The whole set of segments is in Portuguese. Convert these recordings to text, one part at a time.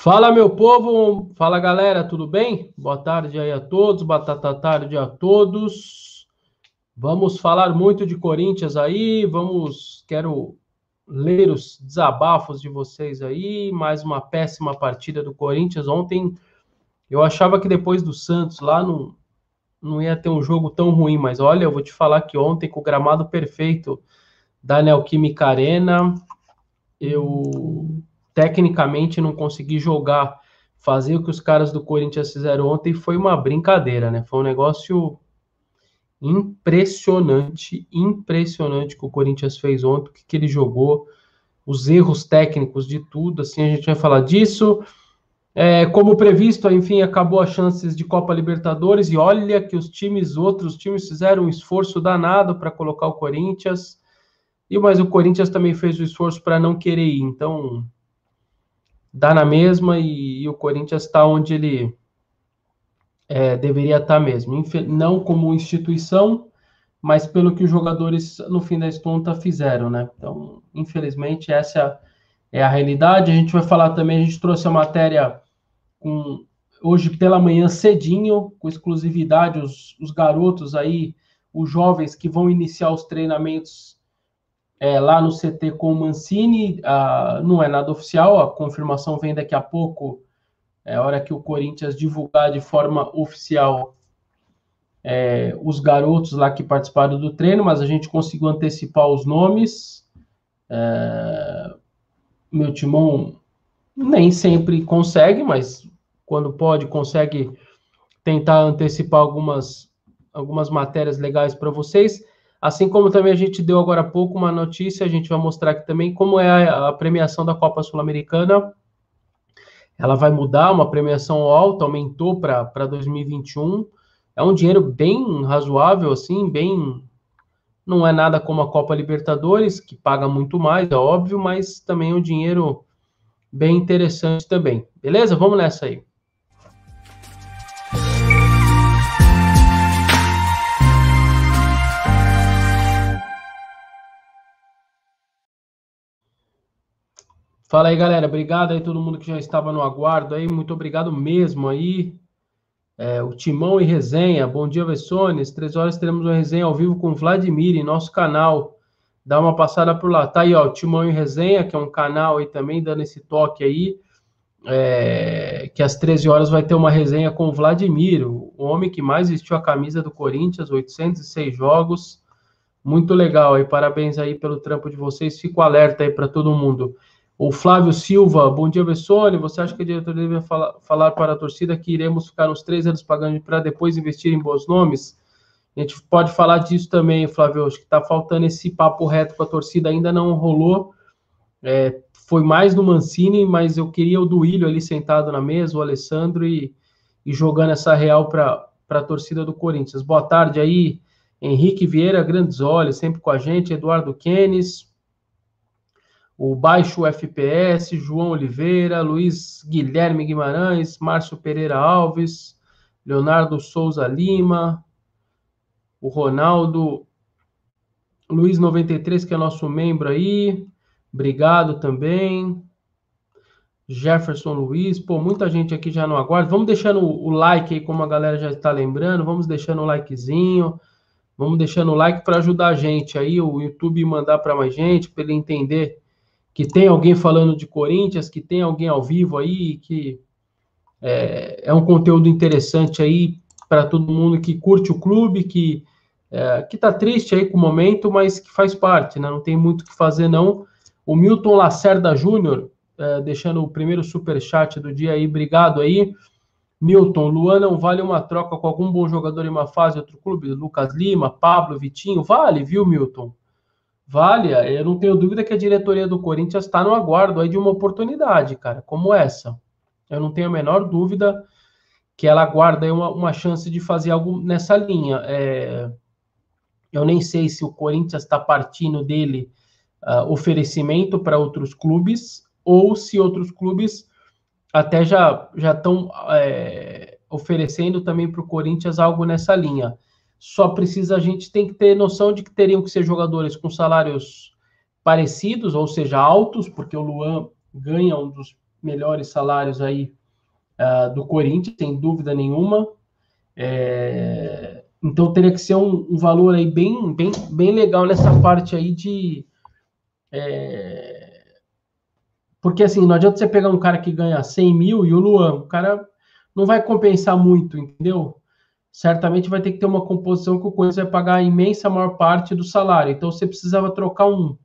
Fala, meu povo! Fala, galera, tudo bem? Boa tarde aí a todos, batata tarde a todos. Vamos falar muito de Corinthians aí, vamos, quero ler os desabafos de vocês aí, mais uma péssima partida do Corinthians. Ontem eu achava que depois do Santos lá não, não ia ter um jogo tão ruim, mas olha, eu vou te falar que ontem com o gramado perfeito da Neoquímica Arena, eu tecnicamente não consegui jogar, fazer o que os caras do Corinthians fizeram ontem foi uma brincadeira, né? Foi um negócio impressionante, impressionante que o Corinthians fez ontem, o que, que ele jogou, os erros técnicos de tudo, assim, a gente vai falar disso. É, como previsto, enfim, acabou as chances de Copa Libertadores e olha que os times, outros times fizeram um esforço danado para colocar o Corinthians, e mas o Corinthians também fez o esforço para não querer ir, então dá na mesma e, e o Corinthians está onde ele é, deveria estar tá mesmo. Não como instituição, mas pelo que os jogadores, no fim da conta, fizeram, né? Então, infelizmente, essa é a realidade. A gente vai falar também, a gente trouxe a matéria com, hoje pela manhã cedinho, com exclusividade, os, os garotos aí, os jovens que vão iniciar os treinamentos é, lá no CT com o Mancini, a, não é nada oficial, a confirmação vem daqui a pouco, é hora que o Corinthians divulgar de forma oficial é, os garotos lá que participaram do treino, mas a gente conseguiu antecipar os nomes. É, meu timão nem sempre consegue, mas quando pode, consegue tentar antecipar algumas, algumas matérias legais para vocês. Assim como também a gente deu agora há pouco uma notícia, a gente vai mostrar aqui também como é a, premiação da Copa Sul-Americana. Ela vai mudar, uma premiação alta, aumentou para 2021. É um dinheiro bem razoável, assim, bem. Não é nada como a Copa Libertadores, que paga muito mais, é óbvio, mas também é um dinheiro bem interessante também. Beleza? Vamos nessa aí. Fala aí, galera. Obrigado aí todo mundo que já estava no aguardo aí. Muito obrigado mesmo aí. É, o Timão e Resenha. Bom dia, Vessones. Três horas teremos uma resenha ao vivo com Vladimir em nosso canal. Dá uma passada por lá. Tá aí, ó, o Timão e Resenha, que é um canal aí também, dando esse toque aí. É, que às 13 horas vai ter uma resenha com o Vladimir, o homem que mais vestiu a camisa do Corinthians, 806 jogos. Muito legal aí. Parabéns aí pelo trampo de vocês. Fico alerta aí para todo mundo. O Flávio Silva, bom dia, Bessone. Você acha que a diretoria deve falar, falar, para a torcida que iremos ficar uns três anos pagando para depois investir em bons nomes? A gente pode falar disso também, Flávio. Acho que está faltando esse papo reto com a torcida, ainda não rolou. É, foi mais do Mancini, mas eu queria o Duílio ali sentado na mesa, o Alessandro, e, e jogando essa real para a torcida do Corinthians. Boa tarde aí, Henrique Vieira, grandes olhos, sempre com a gente, Eduardo Kenes, o Baixo FPS, João Oliveira, Luiz Guilherme Guimarães, Márcio Pereira Alves, Leonardo Souza Lima, o Ronaldo, Luiz 93, que é nosso membro aí, obrigado também. Jefferson Luiz, pô, muita gente aqui já não aguarda. Vamos deixando o like aí, como a galera já está lembrando, vamos deixando o likezinho, vamos deixando o like para ajudar a gente aí, o YouTube mandar para mais gente, para ele entender que tem alguém falando de Corinthians, que tem alguém ao vivo aí, que é, é um conteúdo interessante aí para todo mundo que curte o clube, que é, que tá triste aí com o momento, mas que faz parte, né? Não tem muito o que fazer não. O Milton Lacerda Júnior, é, deixando o primeiro super chat do dia aí, obrigado aí. Milton, Luan não vale uma troca com algum bom jogador em uma fase outro clube? Lucas Lima, Pablo, Vitinho, vale, viu, Milton? Vale, eu não tenho dúvida que a diretoria do Corinthians está no aguardo aí de uma oportunidade, cara, como essa. Eu não tenho a menor dúvida que ela aguarda aí uma, uma chance de fazer algo nessa linha. É, eu nem sei se o Corinthians está partindo dele uh, oferecimento para outros clubes ou se outros clubes até já já estão é, oferecendo também para o Corinthians algo nessa linha. Só precisa, a gente tem que ter noção de que teriam que ser jogadores com salários parecidos, ou seja, altos, porque o Luan ganha um dos melhores salários aí uh, do Corinthians, sem dúvida nenhuma. É, então teria que ser um, um, valor aí bem, bem, bem legal nessa parte aí de. É, porque assim, não adianta você pegar um cara que ganha 100 mil e o Luan, o cara não vai compensar muito, entendeu? Certamente vai ter que ter uma composição que o Corinthians vai pagar a imensa maior parte do salário. Então você precisava trocar um,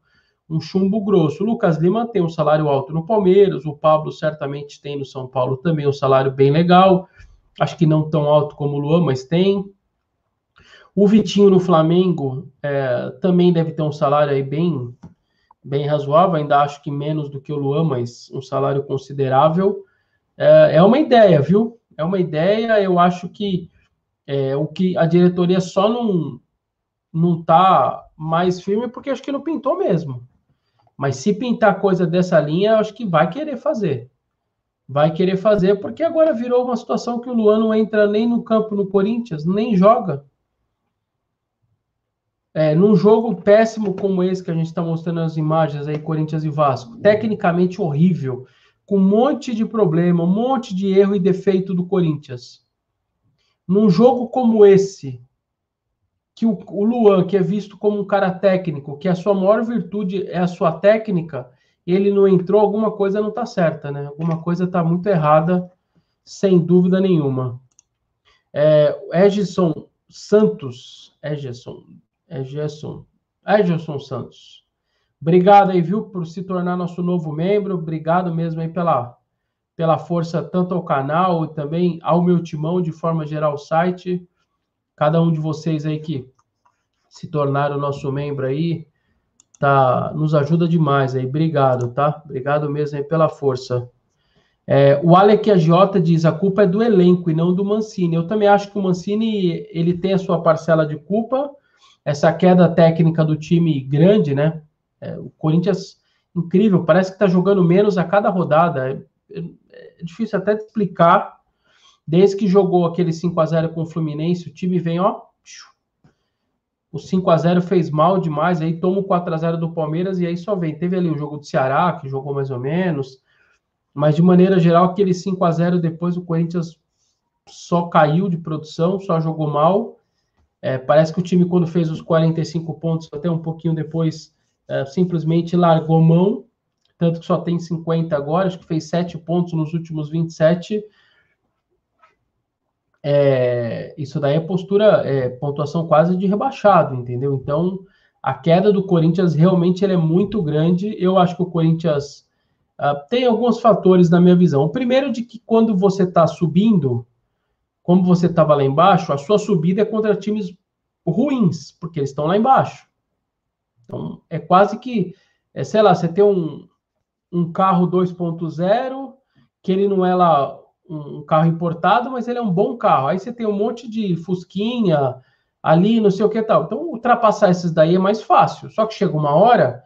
um chumbo grosso. O Lucas Lima tem um salário alto no Palmeiras, o Pablo certamente tem no São Paulo também um salário bem legal. Acho que não tão alto como o Luan, mas tem. O Vitinho no Flamengo é, também deve ter um salário aí bem, bem razoável, ainda acho que menos do que o Luan, mas um salário considerável. É, é uma ideia, viu? É uma ideia, eu acho que é, o que a diretoria só não não tá mais firme porque acho que não pintou mesmo. Mas se pintar coisa dessa linha, acho que vai querer fazer. Vai querer fazer, porque agora virou uma situação que o Luan não entra nem no campo no Corinthians, nem joga. É, num jogo péssimo como esse que a gente está mostrando as imagens aí, Corinthians e Vasco, tecnicamente horrível, com um monte de problema, um monte de erro e defeito do Corinthians. Num jogo como esse, que o, o Luan, que é visto como um cara técnico, que a sua maior virtude é a sua técnica, ele não entrou, alguma coisa não está certa, né? Alguma coisa está muito errada, sem dúvida nenhuma. É, Edson Santos, Edson, Edson, Edson Santos. Obrigado aí, viu, por se tornar nosso novo membro. Obrigado mesmo aí pela, pela força tanto ao canal e também ao meu timão, de forma geral, site cada um de vocês aí que se tornaram nosso membro aí, tá, nos ajuda demais aí. Obrigado, tá? Obrigado mesmo aí pela força. É, o Alec Agiota diz: a culpa é do elenco e não do Mancini. Eu também acho que o Mancini ele tem a sua parcela de culpa. Essa queda técnica do time grande, né? É, o Corinthians, incrível, parece que está jogando menos a cada rodada. É, difícil até de explicar Desde que jogou aquele 5 a 0 com o Fluminense, o time vem, ó. O 5 a 0 fez mal demais, aí toma o 4 a 0 do Palmeiras e aí só vem. Teve ali o jogo do Ceará, que jogou mais ou menos, mas de maneira geral, aquele 5 a 0 depois o Corinthians só caiu de produção, só jogou mal. É, parece que o time, quando fez os 45 pontos, até um pouquinho depois, é, simplesmente largou mão, tanto que só tem 50 agora, acho que fez 7 pontos nos últimos 27 é, isso daí é postura, é, pontuação quase de rebaixado, entendeu? Então, a queda do Corinthians realmente é muito grande. Eu acho que o Corinthians uh, tem alguns fatores na minha visão. O primeiro de que quando você está subindo, como você estava lá embaixo, a sua subida é contra times ruins, porque eles estão lá embaixo. Então, é quase que, é, sei lá, você tem um, um carro 2.0, que ele não é lá um carro importado, mas ele é um bom carro. Aí você tem um monte de fusquinha ali, não sei o que tal. Então, ultrapassar esses daí é mais fácil. Só que chega uma hora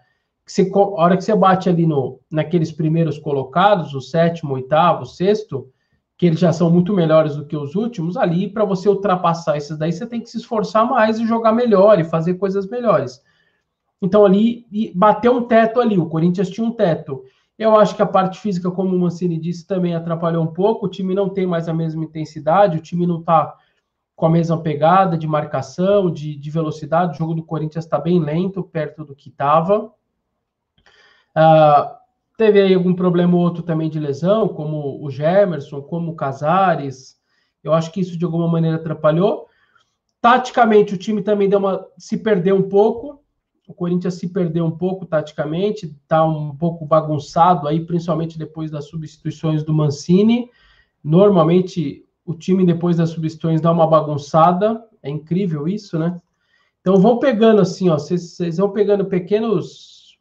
que você, a hora que você bate ali no, naqueles primeiros colocados, o sétimo, oitavo, sexto, que eles já são muito melhores do que os últimos, ali, para você ultrapassar esses daí, você tem que se esforçar mais e jogar melhor e fazer coisas melhores. Então, ali, bateu um teto ali. O Corinthians tinha um teto. Eu acho que a parte física, como o Mancini disse, também atrapalhou um pouco. O time não tem mais a mesma intensidade, o time não está com a mesma pegada de marcação, de, de velocidade. O jogo do Corinthians está bem lento, perto do que estava. Uh, teve aí algum problema ou outro também de lesão, como o Gemerson, como o Casares. Eu acho que isso de alguma maneira atrapalhou. Taticamente, o time também deu uma, se perdeu um pouco o Corinthians se perdeu um pouco taticamente, está um pouco bagunçado aí, principalmente depois das substituições do Mancini. Normalmente o time depois das substituições dá uma bagunçada, é incrível isso, né? Então vão pegando assim, ó, vocês vão pegando pequenos.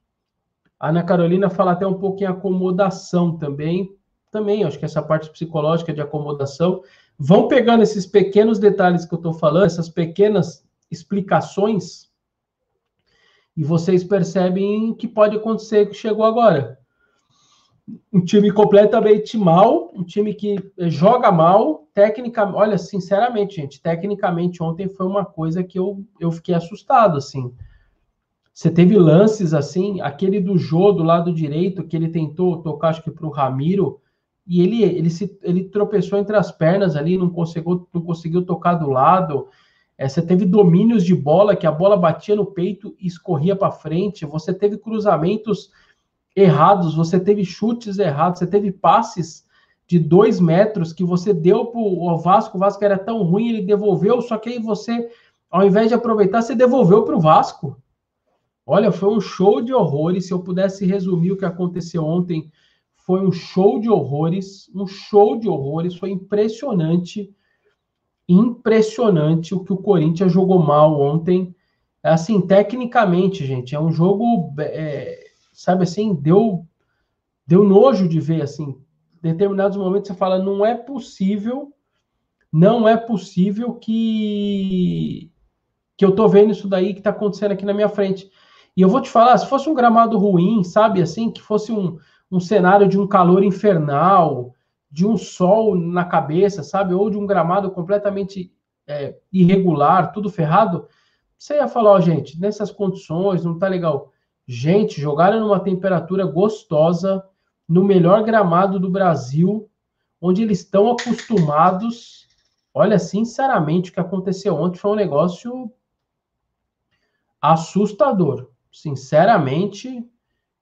A Ana Carolina fala até um pouco em acomodação também, também acho que essa parte psicológica de acomodação. Vão pegando esses pequenos detalhes que eu estou falando, essas pequenas explicações e vocês percebem que pode acontecer que chegou agora. Um time completamente mal, um time que joga mal, tecnicamente, olha, sinceramente, gente, tecnicamente ontem foi uma coisa que eu, eu fiquei assustado, assim. Você teve lances assim, aquele do Jô do lado direito, que ele tentou tocar, acho que para o Ramiro, e ele, ele, se, ele tropeçou entre as pernas ali, não conseguiu, não conseguiu tocar do lado. É, você teve domínios de bola, que a bola batia no peito e escorria para frente. Você teve cruzamentos errados, você teve chutes errados, você teve passes de dois metros que você deu para o Vasco. O Vasco era tão ruim, ele devolveu, só que aí você, ao invés de aproveitar, você devolveu para o Vasco. Olha, foi um show de horrores. Se eu pudesse resumir o que aconteceu ontem, foi um show de horrores, um show de horrores, foi impressionante, impressionante o que o Corinthians jogou mal ontem. Assim, tecnicamente, gente, é um jogo, é, sabe assim, deu, deu nojo de ver, assim, determinados momentos você fala, não é possível, não é possível que que eu tô vendo isso daí que tá acontecendo aqui na minha frente. E eu vou te falar, se fosse um gramado ruim, sabe, assim, que fosse um, um cenário de um calor infernal, de um sol na cabeça, sabe? Ou de um gramado completamente é, irregular, tudo ferrado, você ia falar, ó, gente, nessas condições, não tá legal. Gente, jogaram numa temperatura gostosa, no melhor gramado do Brasil, onde eles estão acostumados. Olha, sinceramente, o que aconteceu ontem foi um negócio assustador. Sinceramente,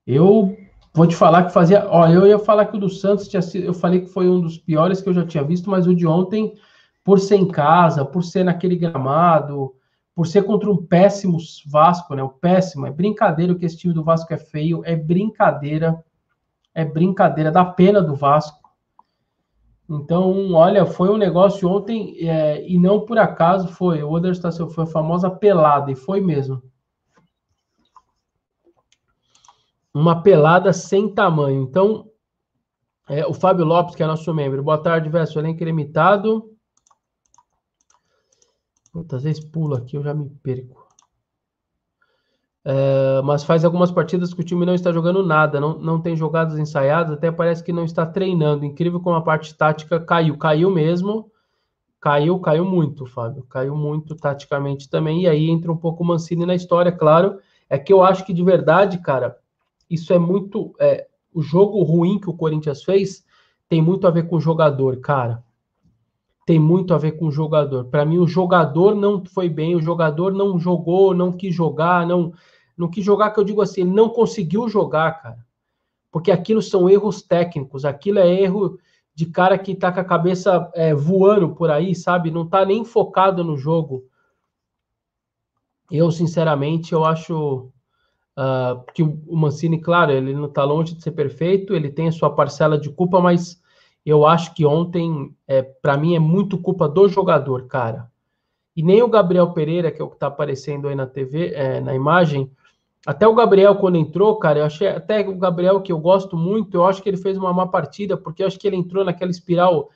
eu Vou te falar que fazia. Ó, eu ia falar que o do Santos tinha sido. Eu falei que foi um dos piores que eu já tinha visto, mas o de ontem, por ser em casa, por ser naquele gramado, por ser contra um péssimo Vasco, né? O péssimo. É brincadeira que esse time do Vasco é feio. É brincadeira. É brincadeira. Dá pena do Vasco. Então, olha, foi um negócio ontem, é, e não por acaso foi. O Oderstação foi a famosa pelada, e foi mesmo. Uma pelada sem tamanho. Então, é, o Fábio Lopes, que é nosso membro. Boa tarde, Verso. Elenco limitado. Muitas vezes pulo aqui, eu já me perco. É, mas faz algumas partidas que o time não está jogando nada, não, não tem jogadas ensaiadas, até parece que não está treinando. Incrível como a parte tática caiu. Caiu mesmo. Caiu, caiu muito, Fábio. Caiu muito taticamente também. E aí entra um pouco o Mancini na história, claro. É que eu acho que de verdade, cara, isso é muito. É, o jogo ruim que o Corinthians fez tem muito a ver com o jogador, cara. Tem muito a ver com o jogador. Para mim, o jogador não foi bem, o jogador não jogou, não quis jogar, não, não quis jogar, que eu digo assim, ele não conseguiu jogar, cara. Porque aquilo são erros técnicos, aquilo é erro de cara que tá com a cabeça é, voando por aí, sabe? Não tá nem focado no jogo. Eu, sinceramente, eu acho Uh, que o Mancini, claro, ele não está longe de ser perfeito, ele tem a sua parcela de culpa, mas eu acho que ontem, é, para mim, é muito culpa do jogador, cara. E nem o Gabriel Pereira, que é o que está aparecendo aí na TV, é, na imagem, até o Gabriel, quando entrou, cara, eu achei até o Gabriel, que eu gosto muito, eu acho que ele fez uma má partida, porque eu acho que ele entrou naquela espiral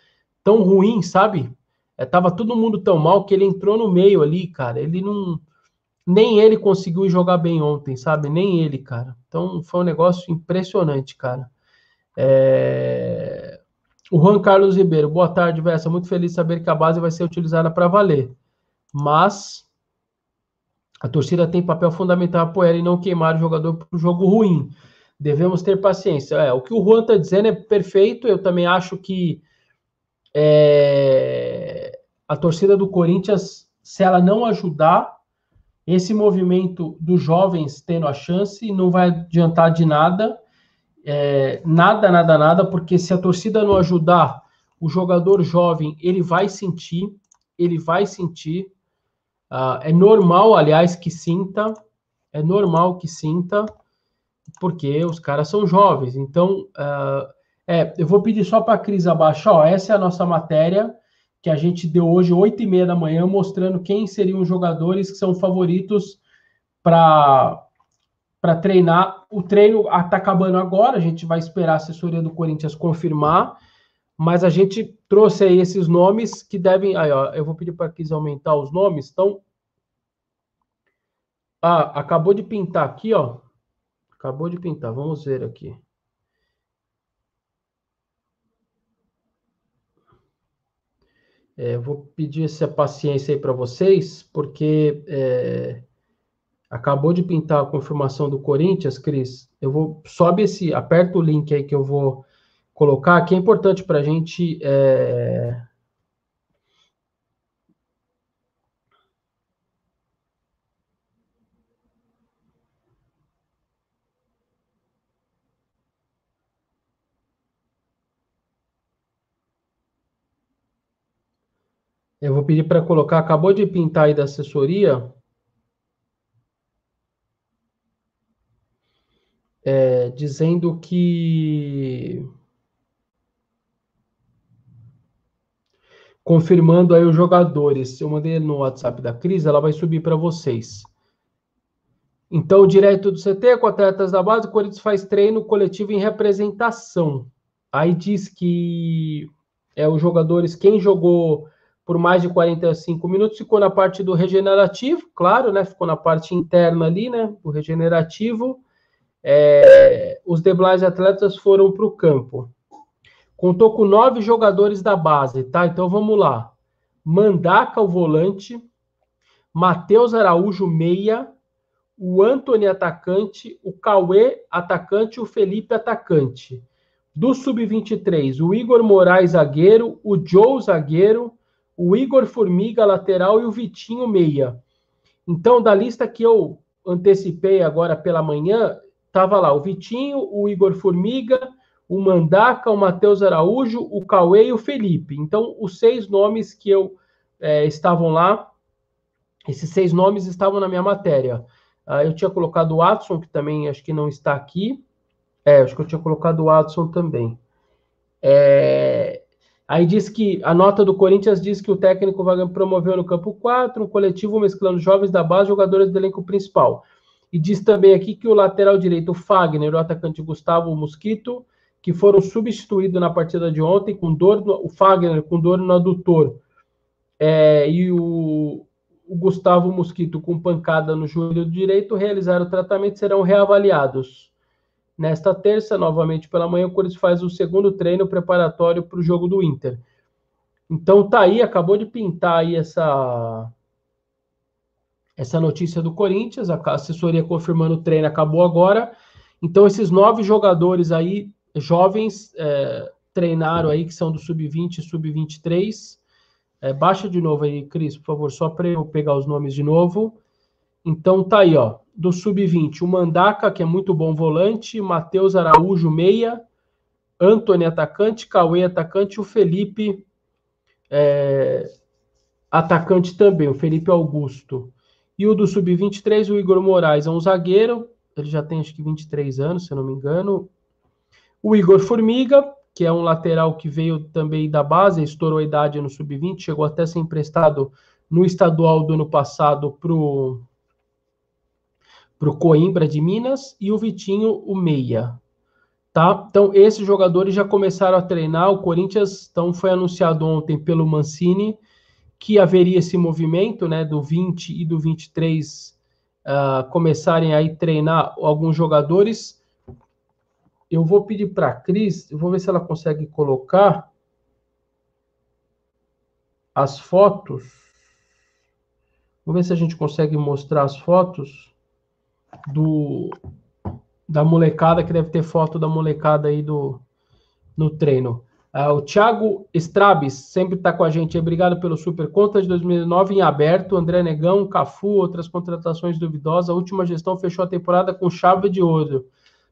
tão ruim, sabe? É, tava todo mundo tão mal que ele entrou no meio ali, cara. Ele não nem ele conseguiu jogar bem ontem, sabe? Nem ele, cara. Então foi um negócio impressionante, cara. É... O Juan Carlos Ribeiro, boa tarde, Vessa. Muito feliz de saber que a base vai ser utilizada para valer. Mas a torcida tem papel fundamental apoiar e não queimar o jogador para o jogo ruim. Devemos ter paciência. É, o que o Juan está dizendo é perfeito. Eu também acho que é... a torcida do Corinthians, se ela não ajudar, esse movimento dos jovens tendo a chance não vai adiantar de nada, é, nada, nada, nada, porque se a torcida não ajudar o jogador jovem, ele vai sentir, ele vai sentir. Uh, é normal, aliás, que sinta, é normal que sinta, porque os caras são jovens. Então, uh, é, eu vou pedir só para a Cris abaixar, ó, essa é a nossa matéria que a gente deu hoje, 8 e meia da manhã, mostrando quem seriam os jogadores que são favoritos para treinar. O treino está acabando agora, a gente vai esperar a assessoria do Corinthians confirmar, mas a gente trouxe aí esses nomes que devem. Aí, ó, eu vou pedir para que aumentar os nomes. Então, ah, acabou de pintar aqui, ó. Acabou de pintar. Vamos ver aqui. É, vou pedir essa paciência aí para vocês, porque é, Acabou de pintar a confirmação do Corinthians, Cris. Eu vou sobe esse, aperta o link aí que eu vou colocar, que é importante para a gente é, pedir para colocar, acabou de pintar aí da assessoria. É, dizendo que. Confirmando aí os jogadores. Eu mandei no WhatsApp da Cris, ela vai subir para vocês. Então, direto do CT, com atletas da base, o Corinthians faz treino coletivo em representação. Aí diz que é os jogadores, quem jogou por mais de 45 minutos, ficou na parte do regenerativo, claro, né? Ficou na parte interna ali, né? O regenerativo. É, os demais atletas foram para o campo. Contou com nove jogadores da base, tá? Então vamos lá. Mandaca, o volante. Matheus Araújo, meia. O Anthony, atacante. O Cauê, atacante. O Felipe, atacante. Do sub-23, o Igor Moraes, zagueiro. O Joe, zagueiro o Igor Formiga, lateral, e o Vitinho, meia. Então, da lista que eu antecipei agora pela manhã, estava lá o Vitinho, o Igor Formiga, o Mandaca, o Matheus Araújo, o Cauê e o Felipe. Então, os seis nomes que eu é, estavam lá, esses seis nomes estavam na minha matéria. Ah, eu tinha colocado o Watson, que também acho que não está aqui. É, acho que eu tinha colocado o Watson também. É, Aí diz que a nota do Corinthians diz que o técnico vai promover no campo 4 um coletivo mesclando jovens da base e jogadores do elenco principal. E diz também aqui que o lateral direito, Fagner, o atacante Gustavo Mosquito, que foram substituídos na partida de ontem com dor, no, o Fagner com dor no adutor é, e o, o Gustavo Mosquito com pancada no joelho direito, realizaram o tratamento serão reavaliados. Nesta terça, novamente pela manhã, o Corinthians faz o segundo treino preparatório para o jogo do Inter. Então tá aí, acabou de pintar aí essa essa notícia do Corinthians, a assessoria confirmando o treino acabou agora. Então esses nove jogadores aí jovens é, treinaram aí que são do sub-20 e sub-23. É, baixa de novo aí, Cris, por favor, só para eu pegar os nomes de novo. Então tá aí, ó do sub-20, o Mandaca, que é muito bom volante, Matheus Araújo, meia, Antônio, atacante, Cauê, atacante, o Felipe, é, atacante também, o Felipe Augusto. E o do sub-23, o Igor Moraes, é um zagueiro, ele já tem acho que 23 anos, se não me engano. O Igor Formiga, que é um lateral que veio também da base, estourou a idade no sub-20, chegou até a ser emprestado no estadual do ano passado para o para o Coimbra de Minas e o Vitinho, o meia. Tá? Então, esses jogadores já começaram a treinar. O Corinthians então, foi anunciado ontem pelo Mancini que haveria esse movimento né, do 20 e do 23 uh, ah, começarem a treinar alguns jogadores. Eu vou pedir para a Cris, eu vou ver se ela consegue colocar as fotos. Vamos ver se a gente consegue mostrar as fotos do da molecada, que deve ter foto da molecada aí do, no treino. Uh, o Thiago Strabes sempre está com a gente. Obrigado pelo super conta de 2009 em aberto. André Negão, Cafu, outras contratações duvidosas. A última gestão fechou a temporada com chave de ouro.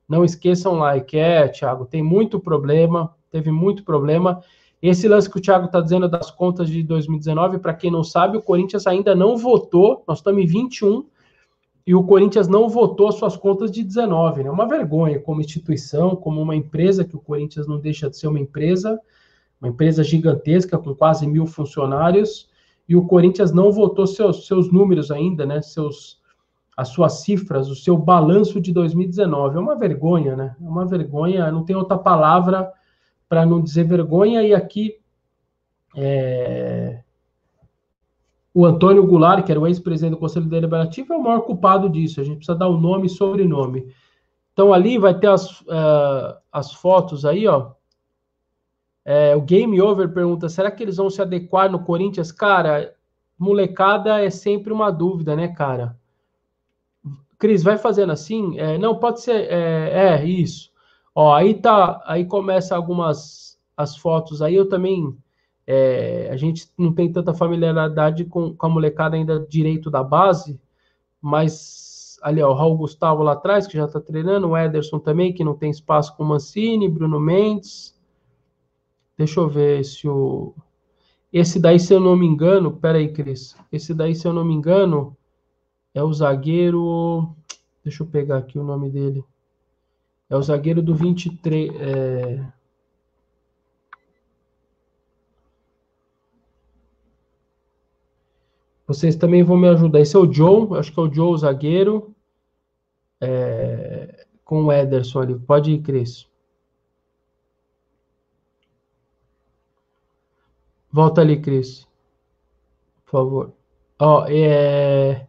Não esqueçam like. É, Thiago, tem muito problema. Teve muito problema. Esse lance que o Thiago está dizendo das contas de 2019, para quem não sabe, o Corinthians ainda não votou. Nós estamos em 21 e o Corinthians não votou suas contas de 19, né? Uma vergonha como instituição, como uma empresa, que o Corinthians não deixa de ser uma empresa, uma empresa gigantesca com quase mil funcionários, e o Corinthians não votou seus, seus números ainda, né? Seus, as suas cifras, o seu balanço de 2019. É uma vergonha, né? É uma vergonha, não tem outra palavra para não dizer vergonha, e aqui é, o Antônio Goulart, que era o ex-presidente do Conselho Deliberativo, é o maior culpado disso. A gente precisa dar o nome e sobrenome. Então, ali vai ter as, uh, as fotos aí, ó. É, o Game Over pergunta: será que eles vão se adequar no Corinthians? Cara, molecada é sempre uma dúvida, né, cara? Cris, vai fazendo assim? É, não, pode ser. É, é, isso. Ó, aí tá. Aí começa algumas as fotos aí. Eu também. É, a gente não tem tanta familiaridade com, com a molecada ainda direito da base, mas ali, ó, o Raul Gustavo lá atrás, que já tá treinando, o Ederson também, que não tem espaço com o Mancini, Bruno Mendes. Deixa eu ver se o. Esse daí, se eu não me engano, pera aí, Cris. Esse daí, se eu não me engano, é o zagueiro. Deixa eu pegar aqui o nome dele. É o zagueiro do 23. É... Vocês também vão me ajudar. Esse é o Joe, acho que é o Joe, o zagueiro. É... Com o Ederson ali. Pode ir, Cris. Volta ali, Cris. Por favor. Ó, é...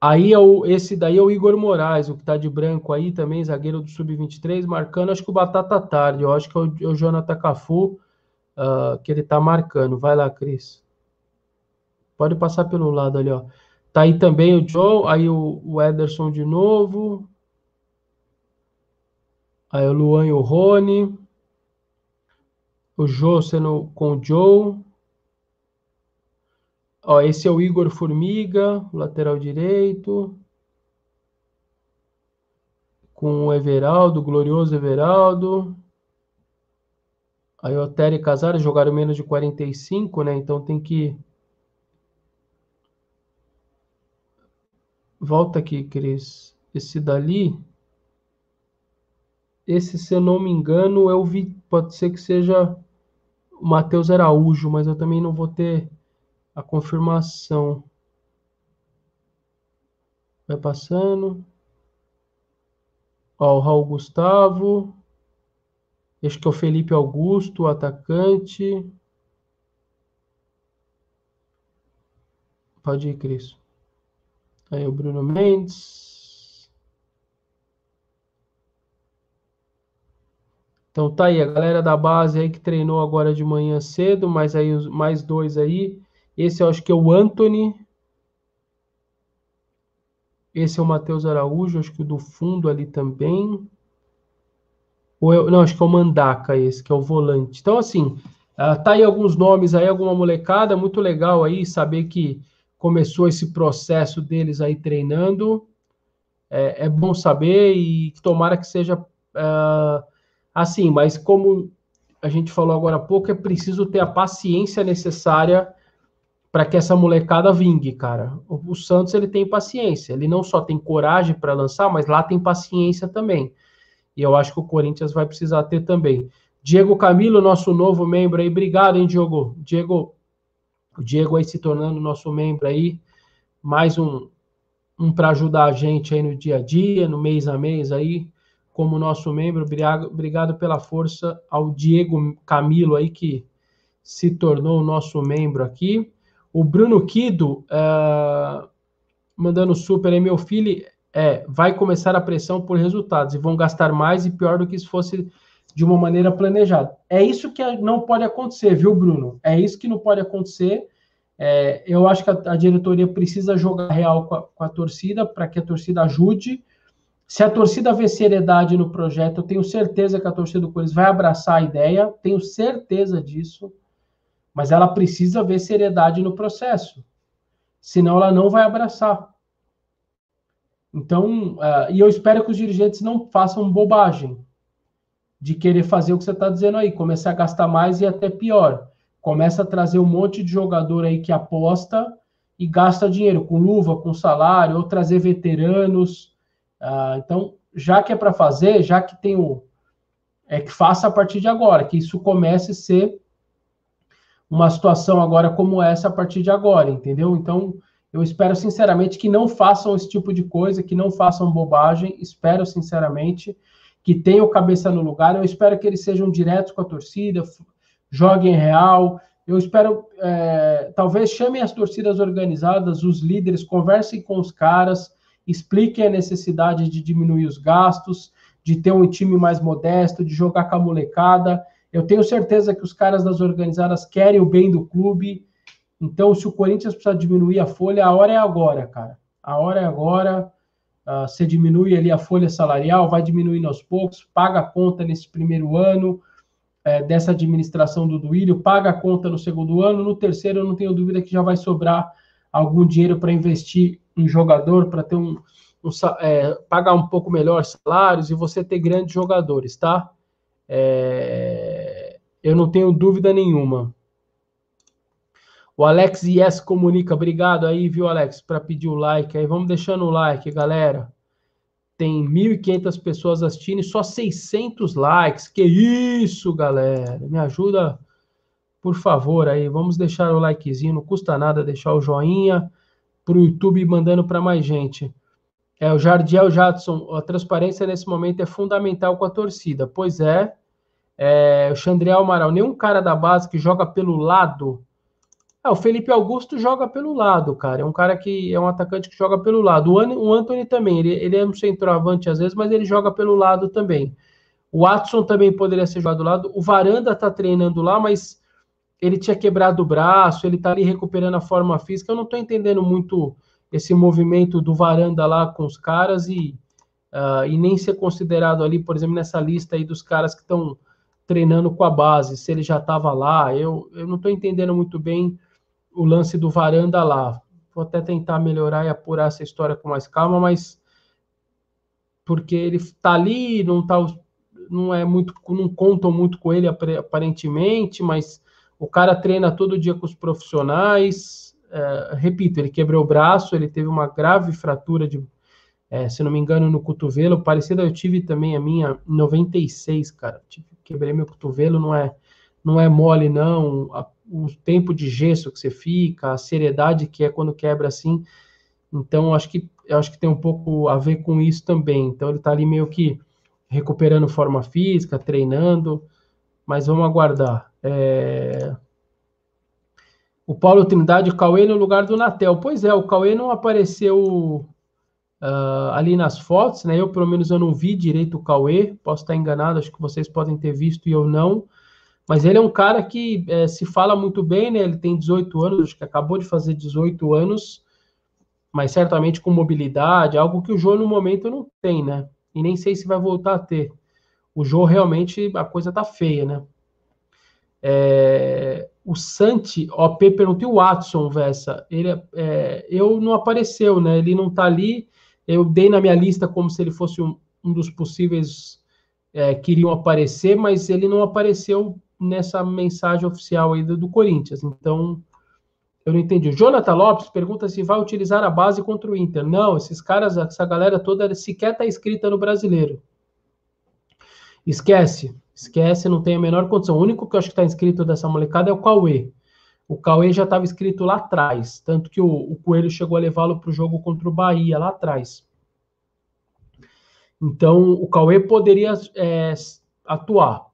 Aí é o, esse daí é o Igor Moraes, o que tá de branco aí também, zagueiro do Sub-23, marcando, acho que o Batata Tarde, eu acho que é o, é o Jonathan Cafu uh, que ele tá marcando. Vai lá, Cris. Pode passar pelo lado ali, ó. Tá aí também o Joe, aí o, o Ederson de novo. Aí o Luan e o Rony. O Jô sendo com o Joe. Ó, esse é o Igor Formiga, lateral direito. Com o Everaldo, o glorioso Everaldo. Aí o Otério e Casares jogaram menos de 45, né? Então tem que. Volta aqui, Cris. Esse dali. Esse, se eu não me engano, eu vi. Pode ser que seja o Matheus Araújo, mas eu também não vou ter a confirmação. Vai passando. Ó, o Raul Gustavo. Acho que é o Felipe Augusto, o atacante. Pode ir, Cris. Aí o Bruno Mendes. Então tá aí, a galera da base aí que treinou agora de manhã cedo, mas aí mais dois aí. Esse eu acho que é o Anthony. Esse é o Matheus Araújo, acho que o do fundo ali também. Ou eu, não, acho que é o Mandaca esse, que é o volante. Então, assim, uh, tá aí alguns nomes aí, alguma molecada, muito legal aí saber que começou esse processo deles aí treinando. É, é bom saber e tomara que seja uh, assim, mas como a gente falou agora há pouco, é preciso ter a paciência necessária para que essa molecada vingue, cara. O, o, Santos ele tem paciência, ele não só tem coragem para lançar, mas lá tem paciência também. E eu acho que o Corinthians vai precisar ter também. Diego Camilo, nosso novo membro aí, obrigado, hein, Diogo. Diego, o Diego aí se tornando nosso membro aí, mais um, um para ajudar a gente aí no dia a dia, no mês a mês aí como nosso membro. Obrigado, pela força ao Diego Camilo aí, que se tornou nosso membro aqui. O Bruno Kido, uh, mandando super aí, meu filho, é, vai começar a pressão por resultados e vão gastar mais e pior do que se fosse de uma maneira planejada. É isso que não pode acontecer, viu, Bruno? É isso que não pode acontecer. É, eu acho que a, a, diretoria precisa jogar real com a, com a torcida para que a torcida ajude se a torcida vê seriedade no projeto, eu tenho certeza que a torcida do Corinthians vai abraçar a ideia, tenho certeza disso, mas ela precisa ver seriedade no processo, senão ela não vai abraçar. Então, uh, e eu espero que os dirigentes não façam bobagem de querer fazer o que você está dizendo aí, começar a gastar mais e até pior. Começa a trazer um monte de jogador aí que aposta e gasta dinheiro com luva, com salário, ou trazer veteranos ah, então, já que é para fazer, já que tem o. É que faça a partir de agora, que isso comece a ser uma situação agora como essa a partir de agora, entendeu? Então, eu espero sinceramente que não façam esse tipo de coisa, que não façam bobagem. Espero sinceramente que tenham cabeça no lugar. Eu espero que eles sejam diretos com a torcida, joguem real. Eu espero, é, talvez chamem as torcidas organizadas, os líderes, conversem com os caras, expliquem a necessidade de diminuir os gastos, de ter um time mais modesto, de jogar com a molecada. Eu tenho certeza que os caras das organizadas querem o bem do clube. Então, se o Corinthians precisa diminuir a folha, a hora é agora, cara. A hora é agora. Uh, você diminui ali a folha salarial, vai diminuindo aos poucos, paga a conta nesse primeiro ano é, dessa administração do Duílio, paga a conta no segundo ano, no terceiro eu não tenho dúvida que já vai sobrar algum dinheiro para investir em jogador, para ter um, um é, pagar um pouco melhor salários e você ter grandes jogadores, tá? É, eu não tenho dúvida nenhuma. O Alex Yes comunica, obrigado aí, viu, Alex, para pedir o like aí. Vamos deixando o like, galera. Tem 1.500 pessoas assistindo e só 600 likes. Que isso, galera. Me ajuda, por favor, aí. Vamos deixar o likezinho, não custa nada deixar o joinha para o YouTube mandando para mais gente. É, o Jardiel Jadson, a transparência nesse momento é fundamental com a torcida. Pois é. é o Xandriel Amaral, nenhum cara da base que joga pelo lado ah, o Felipe Augusto joga pelo lado, cara. É um cara que é um atacante que joga pelo lado. O, An Anthony também, ele, ele é um centroavante às vezes, mas ele joga pelo lado também. O Watson também poderia ser jogado do lado. O Varanda tá treinando lá, mas ele tinha quebrado o braço, ele tá ali recuperando a forma física. Eu não tô entendendo muito esse movimento do Varanda lá com os caras e, uh, e nem ser considerado ali, por exemplo, nessa lista aí dos caras que estão treinando com a base, se ele já estava lá. Eu, eu não estou entendendo muito bem o lance do varanda lá. Vou até tentar melhorar e apurar essa história com mais calma, mas porque ele está ali, não tá, não é muito, não contam muito com ele aparentemente, mas o cara treina todo dia com os profissionais. É, repito, ele quebrou o braço, ele teve uma grave fratura de, é, se não me engano, no cotovelo. Parecida, eu tive também a minha em 96, cara. Tive, quebrei meu cotovelo, não é, não é mole, não. A o tempo de gesso que você fica, a seriedade que é quando quebra assim. Então, acho que acho que tem um pouco a ver com isso também. Então, ele está ali meio que recuperando forma física, treinando, mas vamos aguardar. É... O Paulo Trindade, o Cauê no lugar do Natel. Pois é, o Cauê não apareceu uh, ali nas fotos, né? Eu, pelo menos, eu não vi direito o Cauê. Posso estar enganado, acho que vocês podem ter visto e eu não. Mas ele é um cara que é, se fala muito bem, né? Ele tem 18 anos, acho que acabou de fazer 18 anos, mas certamente com mobilidade, algo que o Jô no momento não tem, né? E nem sei se vai voltar a ter. O Jô realmente a coisa tá feia, né? É, o Santi, OP perguntou o Watson, Vessa. Ele é, eu não apareceu, né? Ele não tá ali. Eu dei na minha lista como se ele fosse um, um dos possíveis é, que iriam aparecer, mas ele não apareceu nessa mensagem oficial aí do, do Corinthians. Então, eu não entendi. Jonathan Lopes pergunta se vai utilizar a base contra o Inter. Não, esses caras, essa galera toda sequer está escrita no brasileiro. Esquece, esquece, não tem a menor condição. O único que eu acho que está inscrito dessa molecada é o Cauê. O Cauê já estava escrito lá atrás, tanto que o, o Coelho chegou a levá-lo para o jogo contra o Bahia lá atrás. Então, o Cauê poderia é, atuar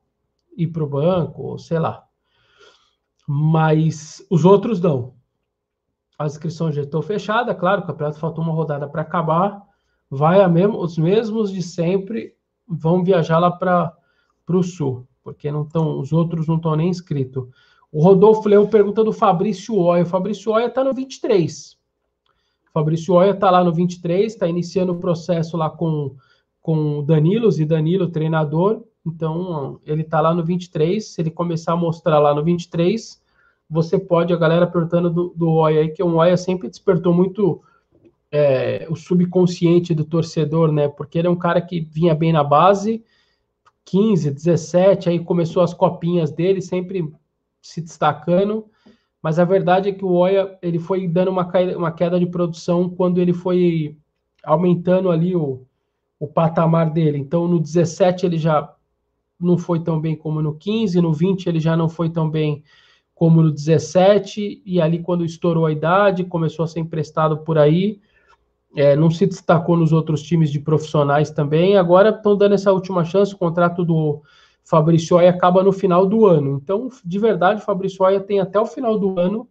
ir para o banco, sei lá. Mas os outros não. As inscrições já estão fechadas, claro, o campeonato faltou uma rodada para acabar. Vai a mesmo, os mesmos de sempre vão viajar lá para o sul, porque não estão, os outros não estão nem inscritos. O Rodolfo Leão pergunta do Fabrício Oia. O Fabrício Oia está no 23. O Fabrício Oia está lá no 23, está iniciando o processo lá com, com o Danilos e Danilo, treinador. Então, ele está lá no 23. Se ele começar a mostrar lá no 23, você pode, a galera perguntando do, do Oia aí, que o Oia sempre despertou muito é, o subconsciente do torcedor, né? Porque ele é um cara que vinha bem na base, 15, 17, aí começou as copinhas dele, sempre se destacando. Mas a verdade é que o Oia ele foi dando uma, uma queda de produção quando ele foi aumentando ali o, o patamar dele. Então, no 17 ele já não foi tão bem como no 15, no 20 ele já não foi tão bem como no 17, e ali quando estourou a idade, começou a ser emprestado por aí, é, não se destacou nos outros times de profissionais também, agora estão dando essa última chance, o contrato do Fabrício Oia acaba no final do ano, então, de verdade, o Fabrício Oia tem até o final do ano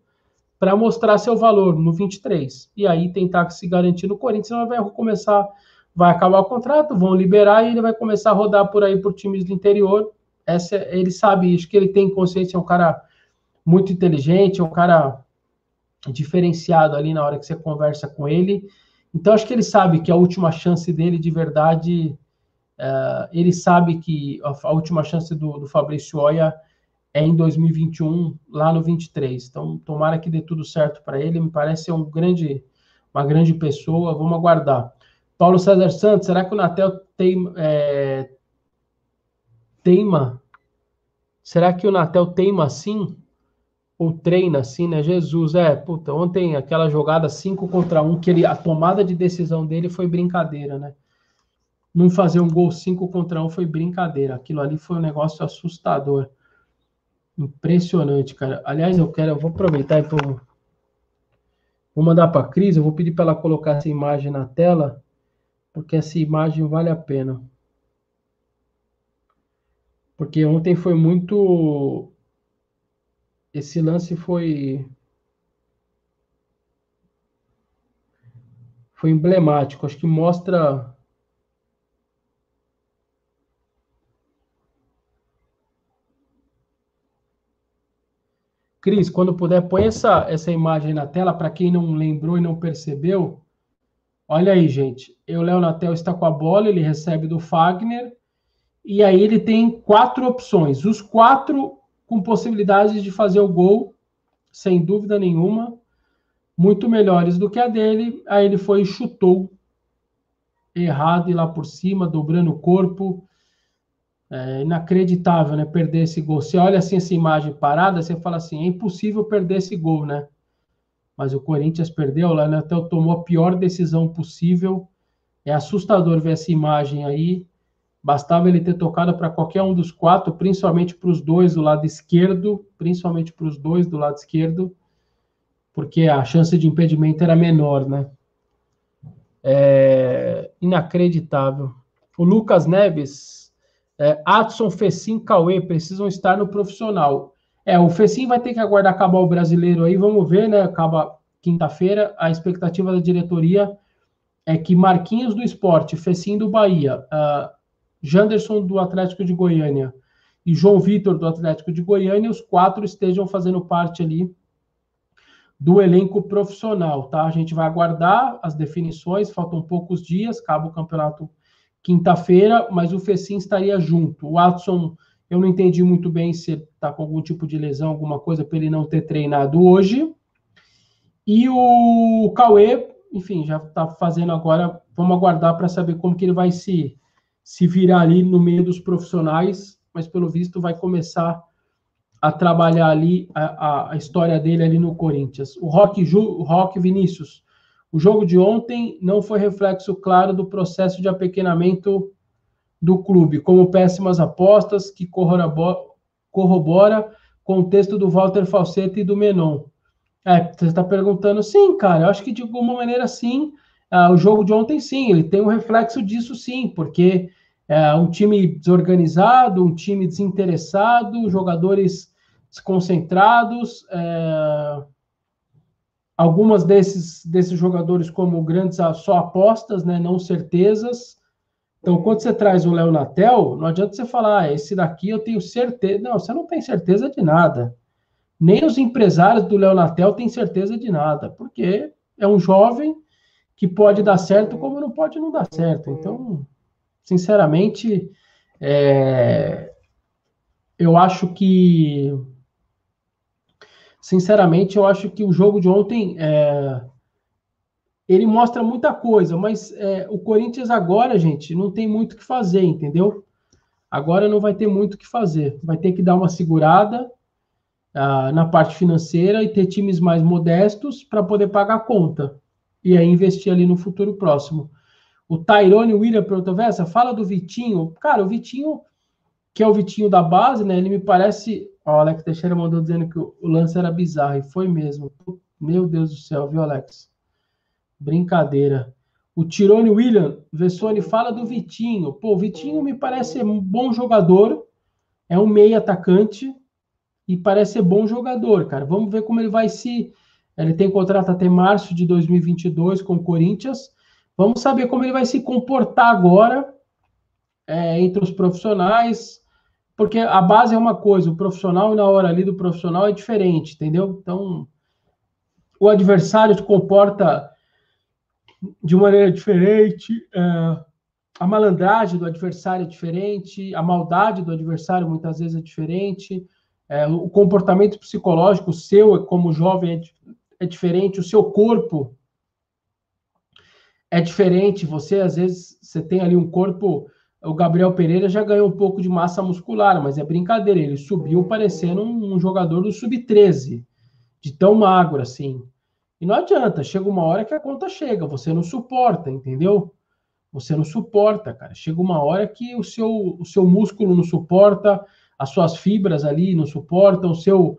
para mostrar seu valor no 23, e aí tentar se garantir no Corinthians, senão vai começar vai acabar o contrato, vão liberar e ele vai começar a rodar por aí por times do interior. Essa, ele sabe, acho que ele tem consciência, é um cara muito inteligente, é um cara diferenciado ali na hora que você conversa com ele. Então, acho que ele sabe que a última chance dele de verdade, uh, ele sabe que a, a última chance do, do Fabrício Oia é em 2021, lá no 23. Então, tomara que dê tudo certo para ele. Me parece ser um grande, uma grande pessoa. Vamos aguardar. Paulo César Santos, será que o Natel tem, é, teima? Será que o Natel teima assim? Ou treina assim, né? Jesus, é, puta, ontem aquela jogada 5 contra 1, um, que ele, a tomada de decisão dele foi brincadeira, né? Não fazer um gol 5 contra 1 um foi brincadeira. Aquilo ali foi um negócio assustador. Impressionante, cara. Aliás, eu quero, eu vou aproveitar e vou mandar para a Cris, eu vou pedir para ela colocar essa imagem na tela, porque essa imagem vale a pena. Porque ontem foi muito. Esse lance foi. Foi emblemático. Acho que mostra Cris, quando puder, põe essa, essa imagem na tela para quem não lembrou e não percebeu. Olha aí, gente. O Léo Natel está com a bola, ele recebe do Fagner. E aí ele tem quatro opções. Os quatro com possibilidades de fazer o gol, sem dúvida nenhuma. Muito melhores do que a dele. Aí ele foi e chutou errado e lá por cima, dobrando o corpo. É inacreditável, né? Perder esse gol. Você olha assim essa imagem parada, você fala assim: é impossível perder esse gol, né? Mas o Corinthians perdeu, lá, né? Até tomou a pior decisão possível. É assustador ver essa imagem aí. Bastava ele ter tocado para qualquer um dos quatro, principalmente para os dois do lado esquerdo, principalmente para os dois do lado esquerdo, porque a chance de impedimento era menor, né? É inacreditável. O Lucas Neves é, Adson, Fecim, Cauê precisam estar no profissional. É, o Fecim vai ter que aguardar acabar o brasileiro aí, vamos ver, né? Acaba quinta-feira. A expectativa da diretoria é que Marquinhos do Esporte, Fecim do Bahia, uh, Janderson do Atlético de Goiânia e João Vitor do Atlético de Goiânia, os quatro estejam fazendo parte ali do elenco profissional, tá? A gente vai aguardar as definições, faltam poucos dias, acaba o campeonato quinta-feira, mas o Fecim estaria junto. O Watson, eu não entendi muito bem se está com algum tipo de lesão, alguma coisa, para ele não ter treinado hoje. E o Cauê, enfim, já está fazendo agora. Vamos aguardar para saber como que ele vai se, se virar ali no meio dos profissionais, mas pelo visto vai começar a trabalhar ali a, a, a história dele ali no Corinthians. O Rock, Ju, o Rock Vinícius, o jogo de ontem não foi reflexo claro do processo de apequenamento do clube, como péssimas apostas que corrobora com o texto do Walter Falsetti e do Menon. É, você está perguntando, sim, cara, eu acho que de alguma maneira sim, ah, o jogo de ontem sim, ele tem um reflexo disso sim, porque é um time desorganizado, um time desinteressado, jogadores desconcentrados, é, algumas desses, desses jogadores como grandes só apostas, né, não certezas. Então, quando você traz o Léo Natel, não adianta você falar, ah, esse daqui eu tenho certeza. Não, você não tem certeza de nada. Nem os empresários do Léo Natel têm certeza de nada, porque é um jovem que pode dar certo como não pode não dar certo. Então, sinceramente, é... eu acho que sinceramente, eu acho que o jogo de ontem é, ele mostra muita coisa, mas é, o Corinthians agora, gente, não tem muito o que fazer, entendeu? Agora não vai ter muito o que fazer. Vai ter que dar uma segurada ah, na parte financeira e ter times mais modestos para poder pagar a conta. E aí investir ali no futuro próximo. O Tyrone William perguntou, Vessa, fala do Vitinho. Cara, o Vitinho, que é o Vitinho da base, né? Ele me parece o Alex Teixeira mandou dizendo que o lance era bizarro, e foi mesmo. Meu Deus do céu, viu, Alex? Brincadeira. O Tirone William, Vessone, fala do Vitinho. Pô, o Vitinho me parece um bom jogador, é um meio atacante e parece ser bom jogador, cara. Vamos ver como ele vai se. Ele tem contrato até março de 2022 com o Corinthians. Vamos saber como ele vai se comportar agora é, entre os profissionais porque a base é uma coisa, o profissional e na hora ali do profissional é diferente, entendeu? Então, o adversário se comporta de maneira diferente, é, a malandragem do adversário é diferente, a maldade do adversário muitas vezes é diferente, é, o comportamento psicológico seu, como jovem, é, é diferente, o seu corpo é diferente. Você, às vezes, você tem ali um corpo. O Gabriel Pereira já ganhou um pouco de massa muscular, mas é brincadeira. Ele subiu parecendo um, um jogador do sub-13, de tão magro assim. E não adianta, chega uma hora que a conta chega, você não suporta, entendeu? Você não suporta, cara. Chega uma hora que o seu, o seu músculo não suporta, as suas fibras ali não suportam, o seu,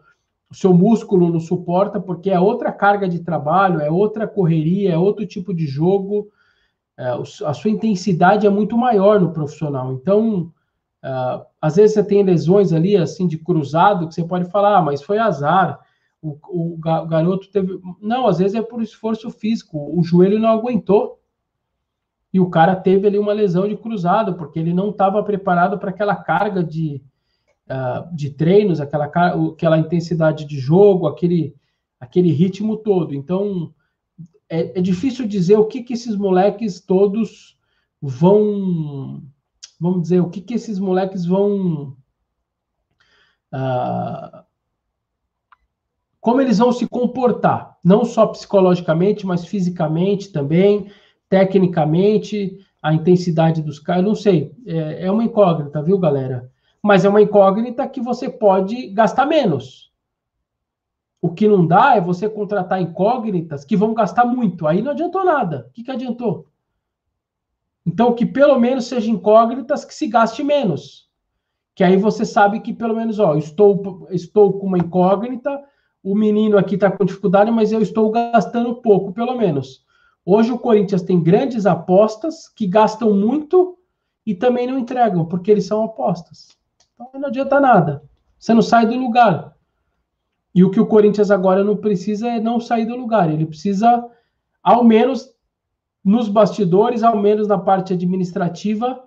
o seu músculo não suporta, porque é outra carga de trabalho, é outra correria, é outro tipo de jogo. É, a sua intensidade é muito maior no profissional. Então, é, às vezes você tem lesões ali, assim, de cruzado, que você pode falar, ah, mas foi azar. O, o, garoto teve. Não, às vezes é por esforço físico. O joelho não aguentou. E o cara teve ali uma lesão de cruzado, porque ele não estava preparado para aquela carga de, uh, de treinos, aquela, aquela intensidade de jogo, aquele, aquele ritmo todo. Então, é, é difícil dizer o que, que esses moleques todos vão. Vamos dizer, o que, que esses moleques vão. Uh, como eles vão se comportar, não só psicologicamente, mas fisicamente também, tecnicamente, a intensidade dos caras, não sei, é, é uma incógnita, viu, galera? mas é uma incógnita que você pode gastar menos. O que não dá é você contratar incógnitas que vão gastar muito. Aí não adiantou nada. O que, que adiantou? Então, que pelo menos seja incógnitas que se gaste menos. Que aí você sabe que pelo menos, ó, estou, estou com uma incógnita, o menino aqui está com dificuldade, mas eu estou gastando pouco, pelo menos. Hoje o Corinthians tem grandes apostas que gastam muito e também não entregam, porque eles são apostas. Então não adianta nada. Você não sai do lugar. E o que o Corinthians agora não precisa é não sair do lugar. Ele precisa, ao menos nos bastidores, ao menos na parte administrativa,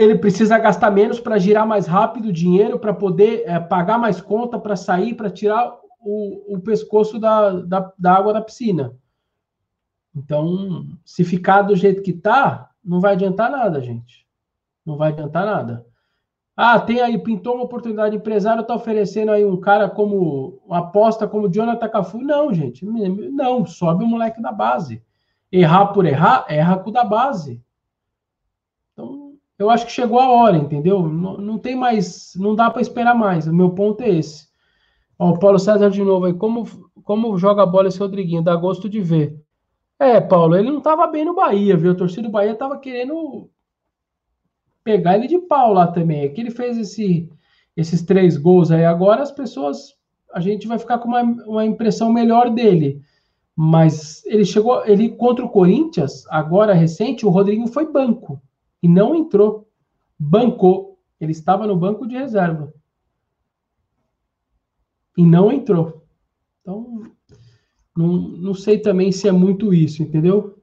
ele precisa gastar menos para girar mais rápido o dinheiro, para poder é, pagar mais conta, para sair, para tirar o, o pescoço da, da, da, água da piscina. Então, se ficar do jeito que tá, não vai adiantar nada, gente. Não vai adiantar nada. Ah, tem aí, pintou uma oportunidade, empresário está oferecendo aí um cara como, aposta como Jonathan Cafu. Não, gente, não, sobe o moleque da base. Errar por errar, erra com o da base. Eu acho que chegou a hora, entendeu? Não, não tem mais, não dá para esperar mais. O meu ponto é esse. Ó, o Paulo César de novo aí, como, como joga a bola esse Rodriguinho, dá gosto de ver. É, Paulo, ele não estava bem no Bahia, viu? A torcida do Bahia estava querendo pegar ele de pau lá também. É que ele fez esse, esses três gols aí agora, as pessoas. A gente vai ficar com uma, uma impressão melhor dele. Mas ele chegou. Ele contra o Corinthians, agora recente, o Rodrigo foi banco. E não entrou. Bancou. Ele estava no banco de reserva. E não entrou. Então, não, não sei também se é muito isso, entendeu?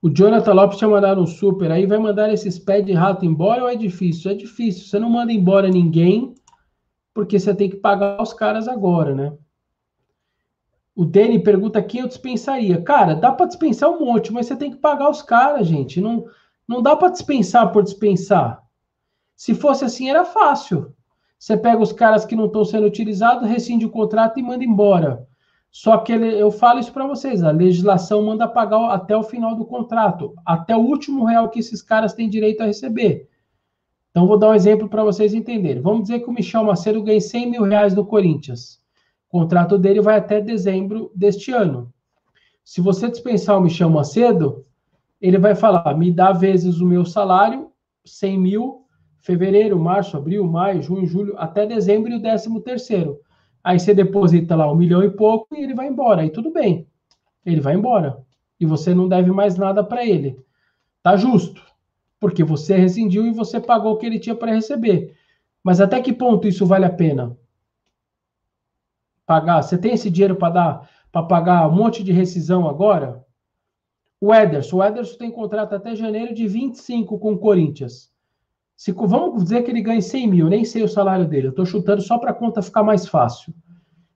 O Jonathan Lopes tinha mandado um super aí, vai mandar esses pés de rato embora ou é difícil? É difícil. Você não manda embora ninguém, porque você tem que pagar os caras agora, né? O Dani pergunta quem eu dispensaria. Cara, dá para dispensar um monte, mas você tem que pagar os caras, gente. Não, não dá para dispensar por dispensar. Se fosse assim, era fácil. Você pega os caras que não estão sendo utilizados, rescinde o contrato e manda embora. Só que ele, eu falo isso para vocês: a legislação manda pagar até o final do contrato, até o último real que esses caras têm direito a receber. Então, vou dar um exemplo para vocês entenderem. Vamos dizer que o Michel Macedo ganha 100 mil reais no Corinthians. O contrato dele vai até dezembro deste ano. Se você dispensar o Michel Macedo, ele vai falar: me dá vezes o meu salário, 100 mil, fevereiro, março, abril, maio, junho, julho, até dezembro e o décimo terceiro. Aí você deposita lá um milhão e pouco e ele vai embora. Aí tudo bem. Ele vai embora. E você não deve mais nada para ele. Tá justo. Porque você rescindiu e você pagou o que ele tinha para receber. Mas até que ponto isso vale a pena? Pagar? Você tem esse dinheiro para dar para pagar um monte de rescisão agora? O Ederson, o Ederson tem contrato até janeiro de 25 com o Corinthians. Se, vamos dizer que ele ganha 100 mil, nem sei o salário dele, eu estou chutando só para a conta ficar mais fácil.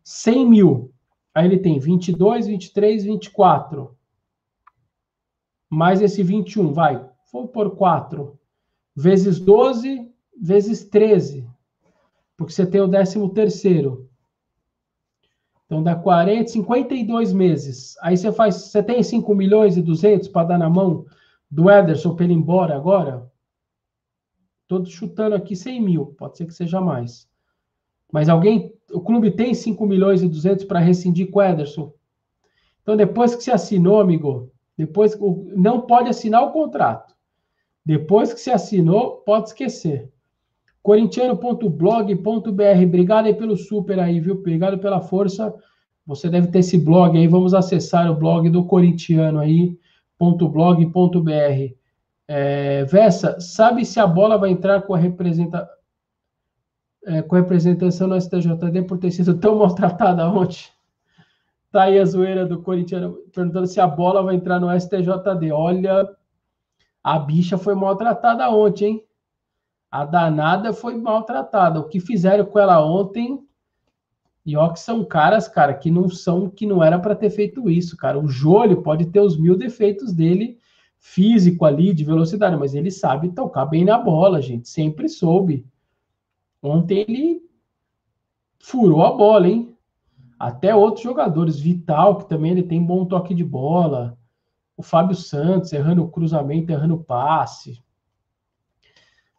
100 mil. Aí ele tem 22, 23, 24. Mais esse 21, vai. Vou por 4. Vezes 12, vezes 13. Porque você tem o 13 terceiro. Então dá 40, 52 meses. Aí você faz, você tem 5 milhões e 200 para dar na mão do Ederson para ele ir embora agora? Estou chutando aqui 100 mil, pode ser que seja mais. Mas alguém, o clube tem 5 milhões e 200 para rescindir com o Ederson. Então depois que se assinou, amigo, depois não pode assinar o contrato. Depois que se assinou, pode esquecer. Corintiano.blog.br. Obrigado aí pelo super aí, viu? Obrigado pela força. Você deve ter esse blog aí. Vamos acessar o blog do Corintiano aí, .blog.br. É, Vessa, sabe se a bola vai entrar com a é, com a representação no STJD por ter sido tão maltratada ontem? Tá aí a zoeira do Corintiano perguntando se a bola vai entrar no STJD. Olha, a bicha foi maltratada ontem, hein? A danada foi maltratada. O que fizeram com ela ontem, e ó que são caras, cara, que não são, que não era para ter feito isso, cara. O Jolho pode ter os mil defeitos dele físico ali, de velocidade, mas ele sabe tocar bem na bola, gente. Sempre soube. Ontem ele furou a bola, hein? Até outros jogadores, Vital, que também ele tem bom toque de bola. O Fábio Santos errando o cruzamento, errando o passe.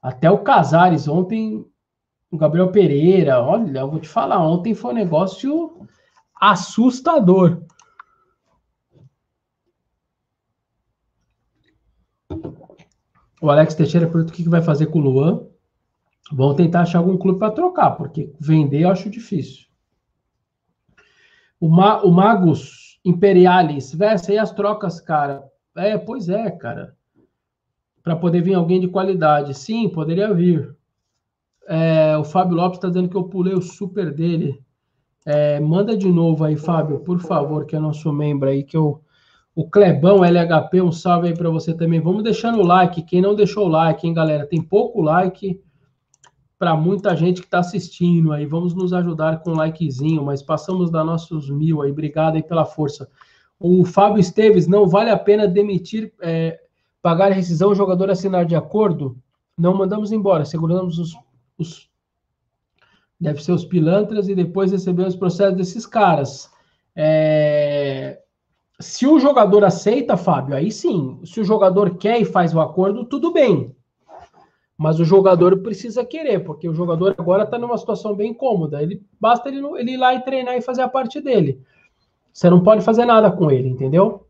Até o Casares ontem, o Gabriel Pereira, olha, eu vou te falar, ontem foi um negócio assustador. O Alex Teixeira pergunta o que vai fazer com o Luan. Vão tentar achar algum clube para trocar, porque vender eu acho difícil. O, Ma o Magus Imperialis, Versa, e as trocas, cara? É, pois é, cara para poder vir alguém de qualidade. Sim, poderia vir. É, o Fábio Lopes está dizendo que eu pulei o super dele. É, manda de novo aí, Fábio, por favor, que é nosso membro aí, que eu. O Clebão LHP, um salve aí para você também. Vamos deixando o like. Quem não deixou o like, hein, galera? Tem pouco like para muita gente que está assistindo aí. Vamos nos ajudar com um likezinho, mas passamos da nossos mil aí. Obrigado aí pela força. O Fábio Esteves, não vale a pena demitir é, pagar a rescisão, o jogador assinar de acordo, não mandamos embora, seguramos os, os deve ser os pilantras e depois recebemos os processos desses caras. É, se o jogador aceita, Fábio, aí sim. Se o jogador quer e faz o acordo, tudo bem. Mas o jogador precisa querer, porque o jogador agora está numa situação bem cômoda. Ele basta ele, ele ir lá e treinar e fazer a parte dele. Você não pode fazer nada com ele, entendeu?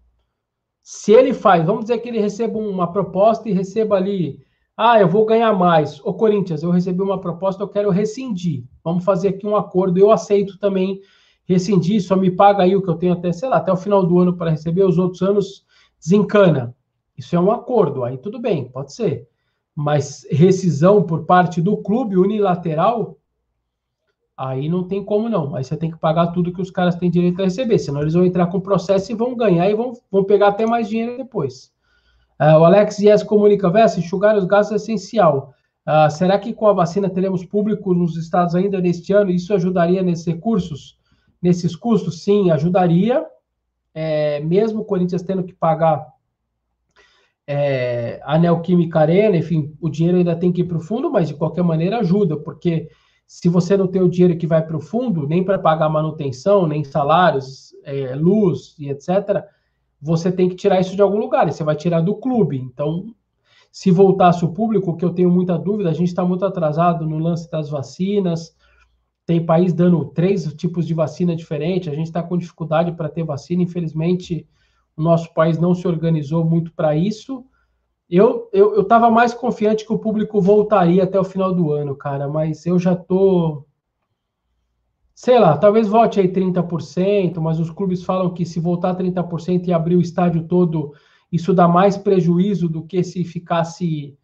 Se ele faz, vamos dizer que ele receba uma proposta e receba ali, ah, eu vou ganhar mais. Ô Corinthians, eu recebi uma proposta, eu quero rescindir. Vamos fazer aqui um acordo, eu aceito também rescindir, só me paga aí o que eu tenho até, sei lá, até o final do ano para receber, os outros anos desencana. Isso é um acordo, aí tudo bem, pode ser. Mas rescisão por parte do clube unilateral, Aí não tem como não. Aí você tem que pagar tudo que os caras têm direito a receber. Senão eles vão entrar com processo e vão ganhar e vão, vão pegar até mais dinheiro depois. Uh, o Alex Yes comunica, Vessa, enxugar os gastos é essencial. Uh, será que com a vacina teremos público nos estados ainda neste ano? Isso ajudaria nesses recursos, nesses custos? Sim, ajudaria. É, mesmo o Corinthians tendo que pagar é, a Neoquímica Arena, enfim, o dinheiro ainda tem que ir para o fundo, mas de qualquer maneira ajuda, porque se você não tem o dinheiro que vai para o fundo, nem para pagar manutenção, nem salários, é, luz e etc., você tem que tirar isso de algum lugar, e você vai tirar do clube. Então, se voltasse o público, que eu tenho muita dúvida, a gente está muito atrasado no lance das vacinas, tem país dando três tipos de vacina diferentes, a gente está com dificuldade para ter vacina, infelizmente o nosso país não se organizou muito para isso, eu, eu, eu tava mais confiante que o público voltaria até o final do ano, cara, mas eu já tô. Sei lá, talvez volte aí 30%, mas os clubes falam que se voltar 30% e abrir o estádio todo, isso dá mais prejuízo do que se ficasse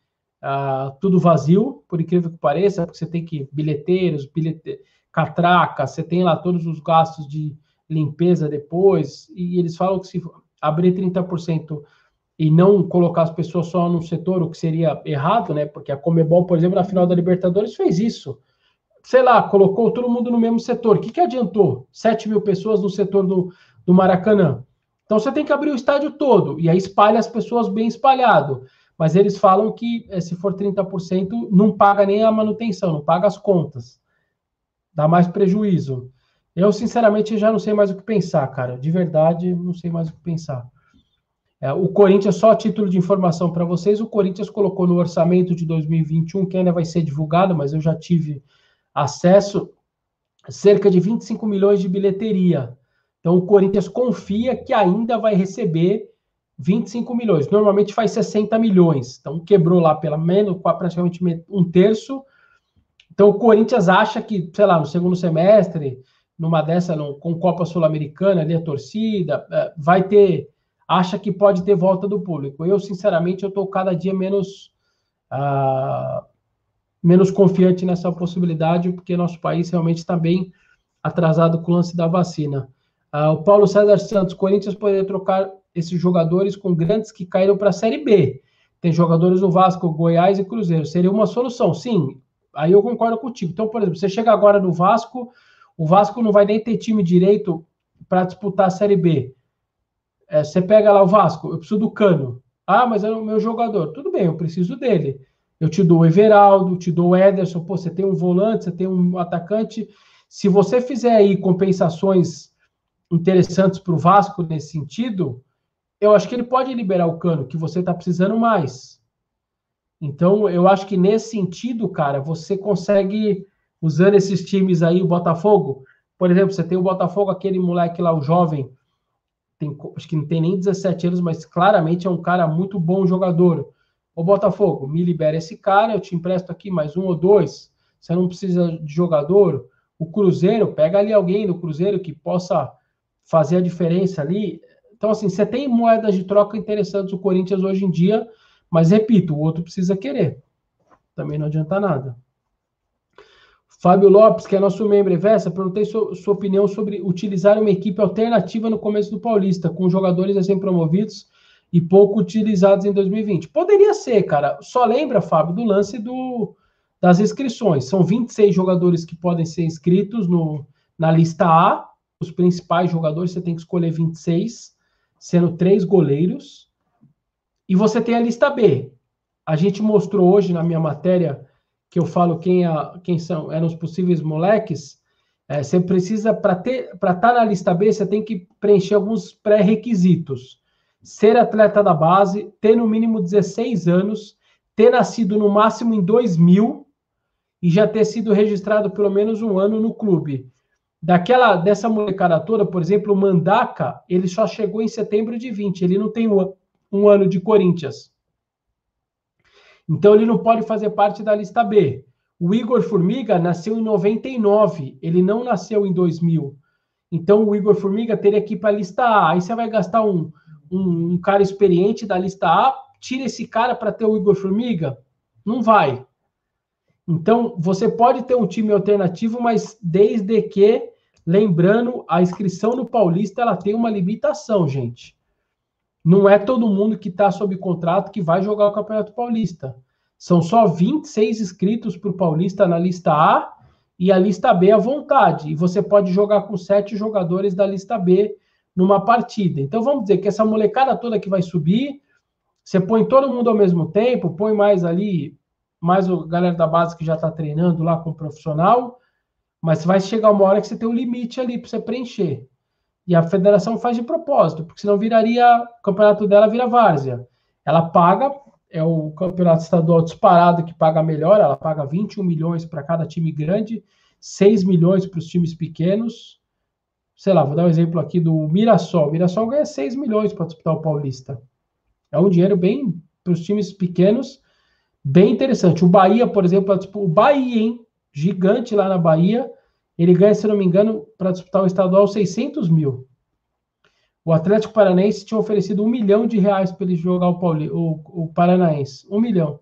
uh, tudo vazio, por incrível que pareça, porque você tem que bilheteiros, bilhete, catraca, você tem lá todos os gastos de limpeza depois, e eles falam que se abrir 30% e não colocar as pessoas só num setor, o que seria errado, né? Porque a Comebol, por exemplo, na final da Libertadores fez isso. sei lá, colocou todo mundo no mesmo setor. O que, que adiantou? 7 mil pessoas no setor do, do Maracanã. Então você tem que abrir o estádio todo, e aí espalha as pessoas bem espalhado. Mas eles falam que eh, se for 30%, não paga nem a manutenção, não paga as contas. Dá mais prejuízo. Eu, sinceramente, já não sei mais o que pensar, cara. De verdade, não sei mais o que pensar. É, o Corinthians, só a título de informação para vocês, o Corinthians colocou no orçamento de 2021, que ainda vai ser divulgado, mas eu já tive acesso, cerca de 25 milhões de bilheteria. Então o Corinthians confia que ainda vai receber 25 milhões. Normalmente faz 60 milhões. Então quebrou lá pelo menos praticamente um terço. Então o Corinthians acha que, sei lá, no segundo semestre, numa dessa, com Copa Sul-Americana, ali a torcida, é, vai ter acha que pode ter volta do público. Eu, sinceramente, eu estou cada dia menos uh, menos confiante nessa possibilidade, porque nosso país realmente está bem atrasado com o lance da vacina. Uh, o Paulo César Santos, Corinthians poderia trocar esses jogadores com grandes que caíram para a Série B. Tem jogadores do Vasco, Goiás e Cruzeiro. Seria uma solução, sim. Aí eu concordo contigo. Então, por exemplo, você chega agora no Vasco, o Vasco não vai nem ter time direito para disputar a Série B. É, você pega lá o Vasco, eu preciso do Cano. Ah, mas é o meu jogador. Tudo bem, eu preciso dele. Eu te dou o Everaldo, te dou o Ederson. Pô, você tem um volante, você tem um atacante. Se você fizer aí compensações interessantes para o Vasco nesse sentido, eu acho que ele pode liberar o Cano, que você está precisando mais. Então, eu acho que nesse sentido, cara, você consegue, usando esses times aí, o Botafogo, por exemplo, você tem o Botafogo, aquele moleque lá, o jovem, tem, acho que não tem nem 17 anos, mas claramente é um cara muito bom jogador. O Botafogo, me libera esse cara, eu te empresto aqui mais um ou dois. Você não precisa de jogador. O Cruzeiro, pega ali alguém do Cruzeiro que possa fazer a diferença ali. Então, assim, você tem moedas de troca interessantes o Corinthians hoje em dia, mas repito, o outro precisa querer. Também não adianta nada. Fábio Lopes, que é nosso membro Evessa, perguntei sua opinião sobre utilizar uma equipe alternativa no começo do Paulista, com jogadores recém-promovidos e pouco utilizados em 2020. Poderia ser, cara. Só lembra, Fábio, do lance do, das inscrições. São 26 jogadores que podem ser inscritos no, na lista A. Os principais jogadores, você tem que escolher 26, sendo três goleiros. E você tem a lista B. A gente mostrou hoje na minha matéria que eu falo quem, a, quem são eram os possíveis moleques, é, você precisa, para estar tá na lista B, você tem que preencher alguns pré-requisitos. Ser atleta da base, ter no mínimo 16 anos, ter nascido no máximo em 2000 e já ter sido registrado pelo menos um ano no clube. Daquela dessa molecada toda, por exemplo, o Mandaka, ele só chegou em setembro de 20, ele não tem um, um ano de Corinthians. Então ele não pode fazer parte da lista B. O Igor Formiga nasceu em 99, ele não nasceu em 2000. Então o Igor Formiga teria que ir para a lista A. Aí você vai gastar um, um, um cara experiente da lista A, tira esse cara para ter o Igor Formiga? Não vai. Então você pode ter um time alternativo, mas desde que, lembrando, a inscrição no Paulista ela tem uma limitação, gente. Não é todo mundo que está sob contrato que vai jogar o Campeonato Paulista. São só 26 inscritos para o Paulista na lista A e a lista B à vontade. E você pode jogar com sete jogadores da lista B numa partida. Então vamos dizer que essa molecada toda que vai subir, você põe todo mundo ao mesmo tempo, põe mais ali, mais o galera da base que já está treinando lá com o profissional, mas vai chegar uma hora que você tem um limite ali para você preencher. E a federação faz de propósito, porque senão viraria, o campeonato dela vira várzea. Ela paga, é o campeonato estadual disparado que paga melhor, ela paga 21 milhões para cada time grande, 6 milhões para os times pequenos. Sei lá, vou dar um exemplo aqui do Mirassol. O Mirassol ganha 6 milhões para disputar o Paulista. É um dinheiro bem para os times pequenos, bem interessante. O Bahia, por exemplo, o Bahia, hein? Gigante lá na Bahia, ele ganha, se não me engano, para disputar o estadual 600 mil. O Atlético Paranaense tinha oferecido um milhão de reais para ele jogar o, Pauli, o, o Paranaense. Um milhão.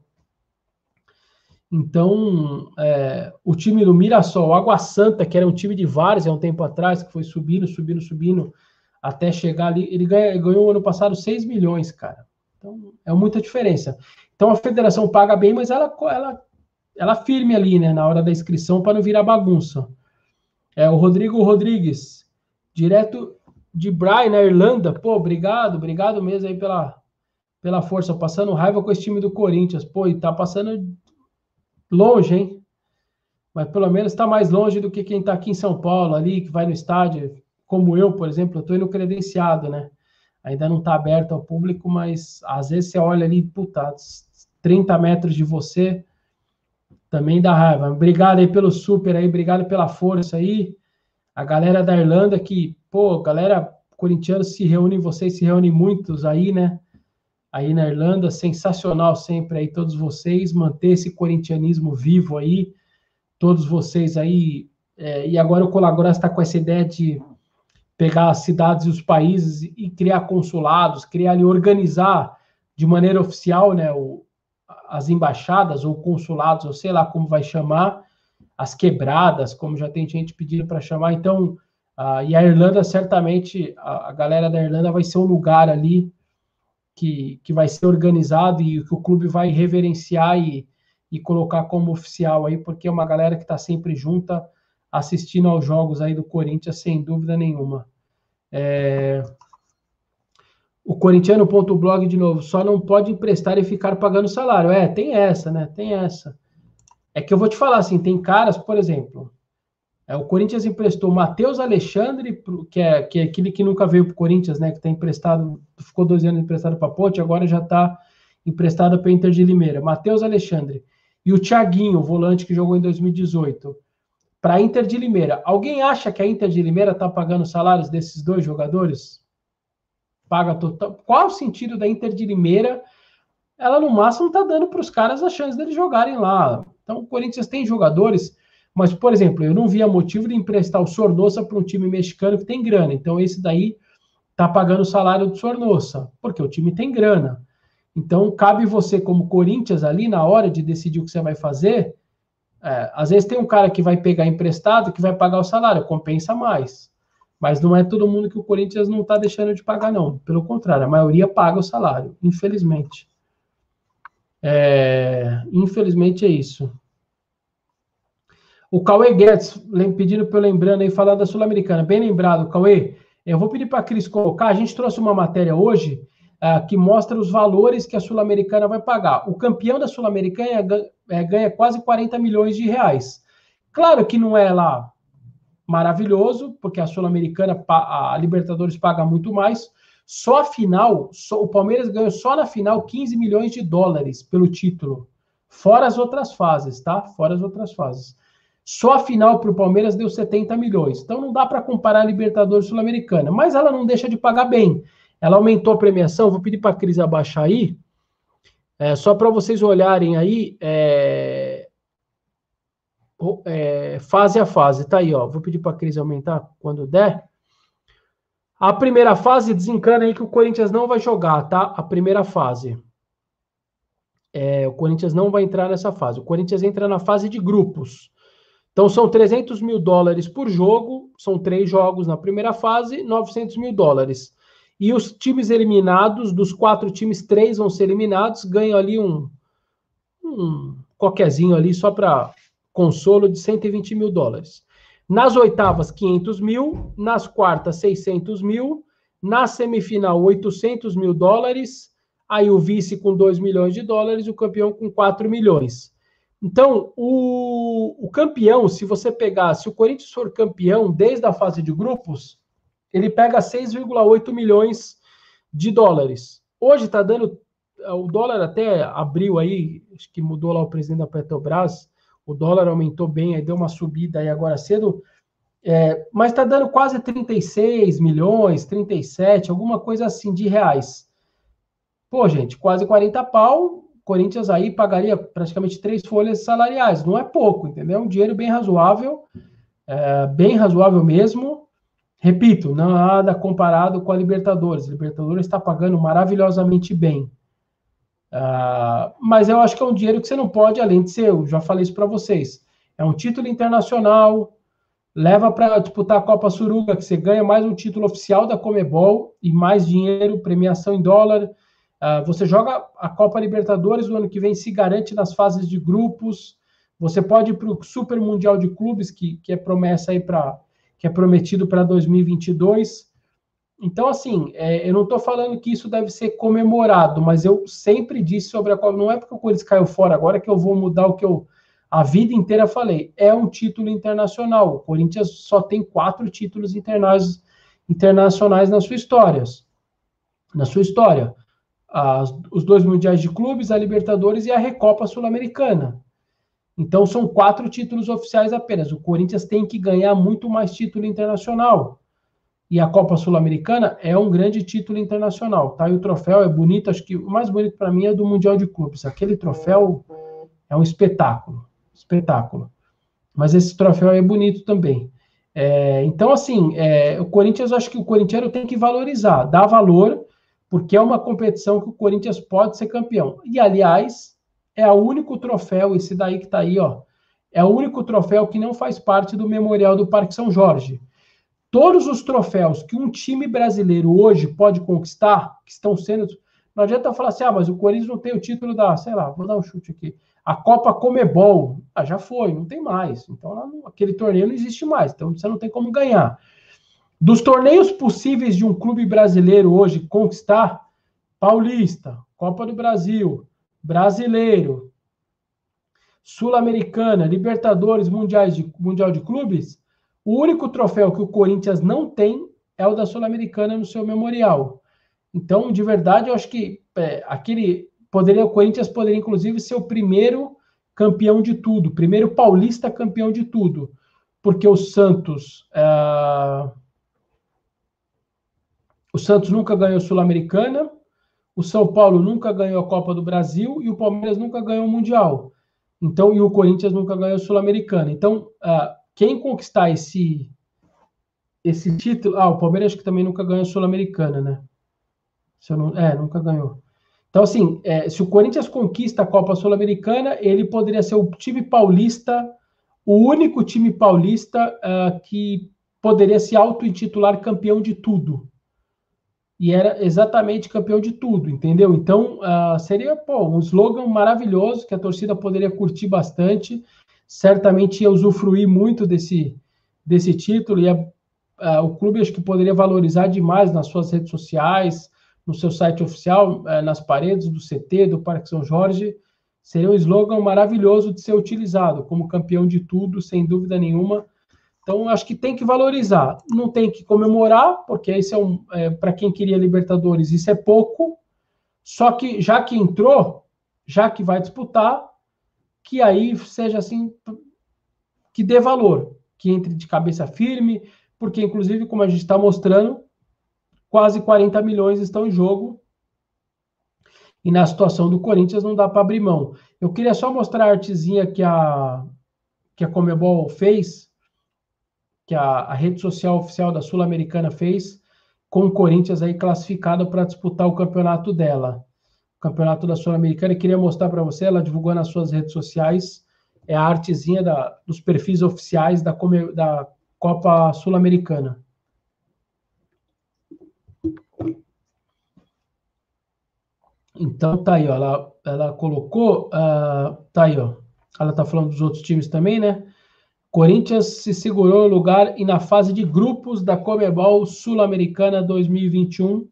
Então, é, o time do Mirassol, Água Santa, que era um time de vários há um tempo atrás, que foi subindo, subindo, subindo, até chegar ali, ele ganha, ganhou ano passado 6 milhões, cara. Então, é muita diferença. Então, a federação paga bem, mas ela, ela ela firme ali, né, na hora da inscrição para não virar bagunça. É o Rodrigo Rodrigues, direto de Bray, na Irlanda. Pô, obrigado, obrigado mesmo aí pela, pela força. Passando raiva com esse time do Corinthians. Pô, e tá passando longe, hein? Mas pelo menos está mais longe do que quem está aqui em São Paulo, ali, que vai no estádio, como eu, por exemplo, eu estou indo credenciado, né? Ainda não está aberto ao público, mas às vezes você olha ali, puta, 30 metros de você, também dá raiva. Obrigado aí pelo super aí, obrigado pela força aí. A galera da Irlanda que, pô, galera corintiana se reúne, vocês se reúnem muitos aí, né? Aí na Irlanda, sensacional sempre aí todos vocês, manter esse corintianismo vivo aí, todos vocês aí. É, e agora o Colaborar está com essa ideia de pegar as cidades e os países e criar consulados, criar ali, organizar de maneira oficial, né, o, as embaixadas ou consulados, ou sei lá como vai chamar, as quebradas, como já tem gente pedindo para chamar. Então, uh, e a Irlanda, certamente, a, a, galera da Irlanda vai ser um lugar ali que, que vai ser organizado e que o clube vai reverenciar e, e colocar como oficial aí, porque é uma galera que está sempre junta assistindo aos jogos aí do Corinthians, sem dúvida nenhuma. É... O corintiano.blog de novo, só não pode emprestar e ficar pagando salário. É, tem essa, né? Tem essa. É que eu vou te falar assim, tem caras, por exemplo, é, o Corinthians emprestou Matheus Alexandre, que é, que é aquele que nunca veio para o Corinthians, né? Que está emprestado, ficou dois anos emprestado para Ponte, agora já está emprestado para Inter de Limeira. Matheus Alexandre. E o Thiaguinho, o volante que jogou em 2018, para Inter de Limeira. Alguém acha que a Inter de Limeira está pagando salários desses dois jogadores? Paga total. Qual o sentido da Inter de Limeira? Ela no máximo está dando para os caras a chance deles jogarem lá. Então o Corinthians tem jogadores, mas por exemplo, eu não via motivo de emprestar o Sornosa para um time mexicano que tem grana. Então esse daí está pagando o salário do Sornosa, porque o time tem grana. Então cabe você como Corinthians ali na hora de decidir o que você vai fazer. É, às vezes tem um cara que vai pegar emprestado que vai pagar o salário, compensa mais. Mas não é todo mundo que o Corinthians não está deixando de pagar, não. Pelo contrário, a maioria paga o salário, infelizmente. É, infelizmente é isso. O Cauê Guedes, pedindo para eu lembrando aí, falar da Sul-Americana. Bem lembrado, Cauê. Eu vou pedir para a Cris colocar. A gente trouxe uma matéria hoje uh, que mostra os valores que a Sul-Americana vai pagar. O campeão da Sul-Americana é, ganha quase 40 milhões de reais. Claro que não é lá maravilhoso, porque a Sul-Americana, a Libertadores paga muito mais. Só a final, só, o Palmeiras ganhou só na final 15 milhões de dólares pelo título. Fora as outras fases, tá? Fora as outras fases. Só a final para o Palmeiras deu 70 milhões. Então não dá para comparar a Libertadores Sul-Americana, mas ela não deixa de pagar bem. Ela aumentou a premiação, vou pedir para a Cris abaixar aí, é, só para vocês olharem aí. É, é, fase a fase. Tá aí, ó. Vou pedir para a Cris aumentar quando der. A primeira fase desencana aí que o Corinthians não vai jogar, tá? A primeira fase. É, o Corinthians não vai entrar nessa fase. O Corinthians entra na fase de grupos. Então são 300 mil dólares por jogo, são três jogos na primeira fase, 900 mil dólares. E os times eliminados, dos quatro times, três vão ser eliminados, ganham ali um, um qualquerzinho ali só para consolo de 120 mil dólares. Nas oitavas, 500 mil. Nas quartas, 600 mil. Na semifinal, 800 mil dólares. Aí o vice com 2 milhões de dólares, o campeão com 4 milhões. Então, o, o campeão, se você pegar, se o Corinthians for campeão desde a fase de grupos, ele pega 6,8 milhões de dólares. Hoje está dando. O dólar até abriu aí, acho que mudou lá o presidente da Petrobras, o dólar aumentou bem, aí deu uma subida aí agora cedo, é, mas está dando quase 36 milhões, 37, alguma coisa assim de reais. Pô, gente, quase 40 pau, Corinthians aí pagaria praticamente três folhas salariais, não é pouco, entendeu? Um dinheiro bem razoável, é, bem razoável mesmo. Repito, não nada comparado com a Libertadores. A Libertadores está pagando maravilhosamente bem. Uh, mas eu acho que é um dinheiro que você não pode, além de ser, eu já falei isso para vocês, é um título internacional, leva para disputar a Copa Suruga, que você ganha mais um título oficial da Comebol e mais dinheiro, premiação em dólar. Uh, você joga a Copa Libertadores no ano que vem, se garante nas fases de grupos. Você pode ir para o Super Mundial de Clubes, que, que é promessa aí para que é prometido para 2022. Então, assim, é, eu não estou falando que isso deve ser comemorado, mas eu sempre disse sobre a Copa. Não é porque o Corinthians caiu fora agora que eu vou mudar o que eu a vida inteira falei. É um título internacional. O Corinthians só tem quatro títulos internacionais, internacionais na sua história. Na sua história. As, os dois mundiais de clubes, a Libertadores e a Recopa Sul-Americana. Então são quatro títulos oficiais apenas. O Corinthians tem que ganhar muito mais título internacional. E a Copa Sul-Americana é um grande título internacional, tá? E o troféu é bonito, acho que o mais bonito para mim é do Mundial de Clubes. Aquele troféu é um espetáculo, espetáculo. Mas esse troféu é bonito também. É, então, assim, é, o Corinthians, acho que o corintiano tem que valorizar, dar valor, porque é uma competição que o Corinthians pode ser campeão. E, aliás, é o único troféu, esse daí que está aí, ó, é o único troféu que não faz parte do Memorial do Parque São Jorge. Todos os troféus que um time brasileiro hoje pode conquistar, que estão sendo. Não adianta falar assim, ah, mas o Corinthians não tem o título da, sei lá, vou dar um chute aqui. A Copa Comebol, ah, já foi, não tem mais. Então, aquele torneio não existe mais, então você não tem como ganhar. Dos torneios possíveis de um clube brasileiro hoje conquistar, Paulista, Copa do Brasil, Brasileiro, Sul-Americana, Libertadores, Mundiais de, Mundial de Clubes, o único troféu que o Corinthians não tem é o da Sul-Americana no seu memorial. Então, de verdade, eu acho que é, aquele poderia o Corinthians poderia inclusive ser o primeiro campeão de tudo, primeiro paulista campeão de tudo, porque o Santos é... o Santos nunca ganhou Sul-Americana, o São Paulo nunca ganhou a Copa do Brasil e o Palmeiras nunca ganhou o Mundial. Então, e o Corinthians nunca ganhou Sul-Americana. Então, uh, quem conquistar esse esse título, ah, o Palmeiras que também nunca ganhou Sul-Americana, né? Se eu não, é, nunca ganhou. Então, assim, é, se o Corinthians conquista a Copa Sul-Americana, ele poderia ser o time paulista, o único time paulista uh, que poderia se auto-intitular campeão de tudo e era exatamente campeão de tudo, entendeu? Então, uh, seria pô, um slogan maravilhoso que a torcida poderia curtir bastante, certamente ia usufruir muito desse, desse título, e uh, o clube acho que poderia valorizar demais nas suas redes sociais, no seu site oficial, uh, nas paredes do CT, do Parque São Jorge, seria um slogan maravilhoso de ser utilizado como campeão de tudo, sem dúvida nenhuma, então, acho que tem que valorizar. Não tem que comemorar, porque isso é um. É, para quem queria Libertadores, isso é pouco. Só que, já que entrou, já que vai disputar, que aí seja assim, que dê valor, que entre de cabeça firme, porque, inclusive, como a gente está mostrando, quase 40 milhões estão em jogo. E na situação do Corinthians não dá para abrir mão. Eu queria só mostrar a artezinha que a, que a Comebol fez que a, a rede social oficial da Sul-Americana fez com o Corinthians aí classificado para disputar o campeonato dela. Campeonato da Sul-Americana, e queria mostrar para você, ela divulgou nas suas redes sociais, é a artezinha da, dos perfis oficiais da, da Copa Sul-Americana. Então tá aí, ó, ela, ela colocou, uh, tá aí, ó. Ela tá falando dos outros times também, né? Corinthians se segurou no lugar e na fase de grupos da Comebol Sul-Americana 2021.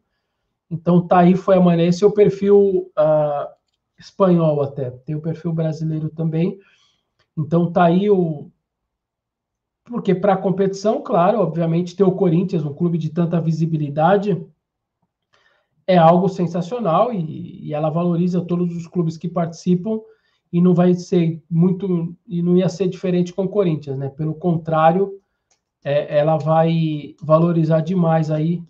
Então tá aí, foi amanhã. Esse é o perfil uh, espanhol até. Tem o perfil brasileiro também. Então tá aí o. Porque para a competição, claro, obviamente, ter o Corinthians, um clube de tanta visibilidade, é algo sensacional e, e ela valoriza todos os clubes que participam e não vai ser muito e não ia ser diferente com o Corinthians, né? Pelo contrário, é, ela vai valorizar demais aí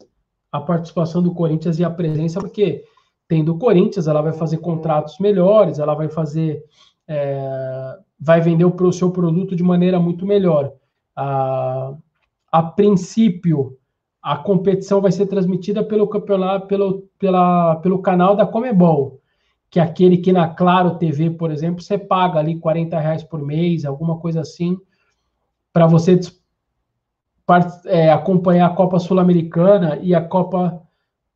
a participação do Corinthians e a presença, porque tendo o Corinthians, ela vai fazer contratos melhores, ela vai fazer, é, vai vender o seu produto de maneira muito melhor. A, a princípio, a competição vai ser transmitida pelo campeonato, pelo, pela, pelo canal da Comebol que aquele que na Claro TV, por exemplo, você paga ali 40 reais por mês, alguma coisa assim, para você é, acompanhar a Copa Sul-Americana e a Copa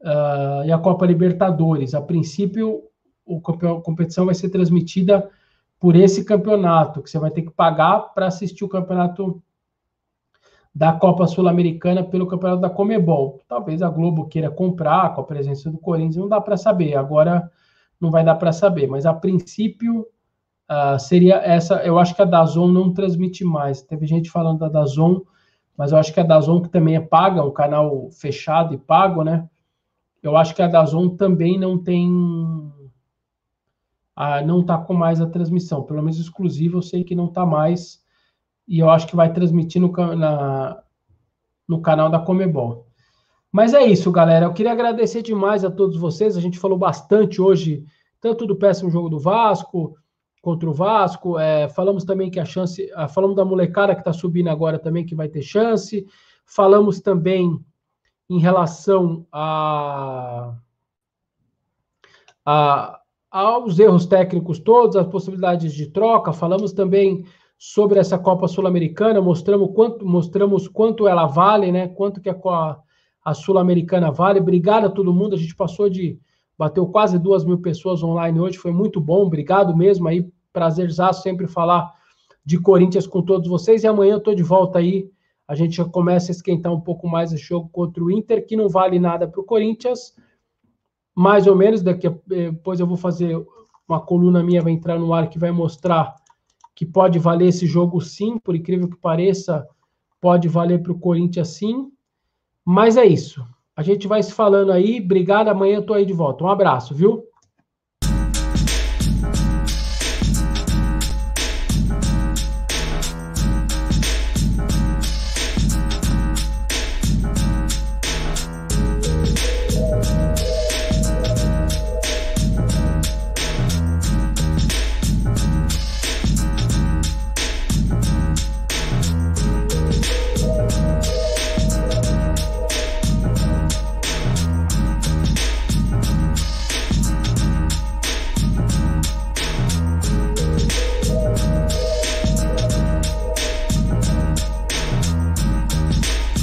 uh, e a Copa Libertadores. A princípio, o, a competição vai ser transmitida por esse campeonato, que você vai ter que pagar para assistir o campeonato da Copa Sul-Americana pelo campeonato da Comebol. Talvez a Globo queira comprar com a presença do Corinthians, não dá para saber. Agora não vai dar para saber, mas a princípio uh, seria essa. Eu acho que a Dazon não transmite mais. Teve gente falando da Dazon, mas eu acho que a Dazon que também é paga, um canal fechado e pago, né? Eu acho que a Dazon também não tem ah, não está com mais a transmissão, pelo menos exclusiva, eu sei que não está mais, e eu acho que vai transmitir no, na, no canal da Comebol. Mas é isso, galera. Eu queria agradecer demais a todos vocês. A gente falou bastante hoje, tanto do péssimo jogo do Vasco contra o Vasco. É, falamos também que a chance. Ah, falamos da molecada que está subindo agora também, que vai ter chance. Falamos também em relação a, a aos erros técnicos todos, as possibilidades de troca, falamos também sobre essa Copa Sul-Americana, mostramos quanto, mostramos quanto ela vale, né? Quanto que a, a Sul-Americana vale. Obrigado a todo mundo. A gente passou de. Bateu quase duas mil pessoas online hoje, foi muito bom. Obrigado mesmo aí. Prazerzaço sempre falar de Corinthians com todos vocês. E amanhã eu tô de volta aí. A gente já começa a esquentar um pouco mais esse jogo contra o Inter, que não vale nada para o Corinthians mais ou menos, daqui a, eh, depois eu vou fazer uma coluna minha, vai entrar no ar, que vai mostrar que pode valer esse jogo sim, por incrível que pareça, pode valer para o Corinthians sim. Mas é isso. A gente vai se falando aí. Obrigado. Amanhã eu tô aí de volta. Um abraço, viu?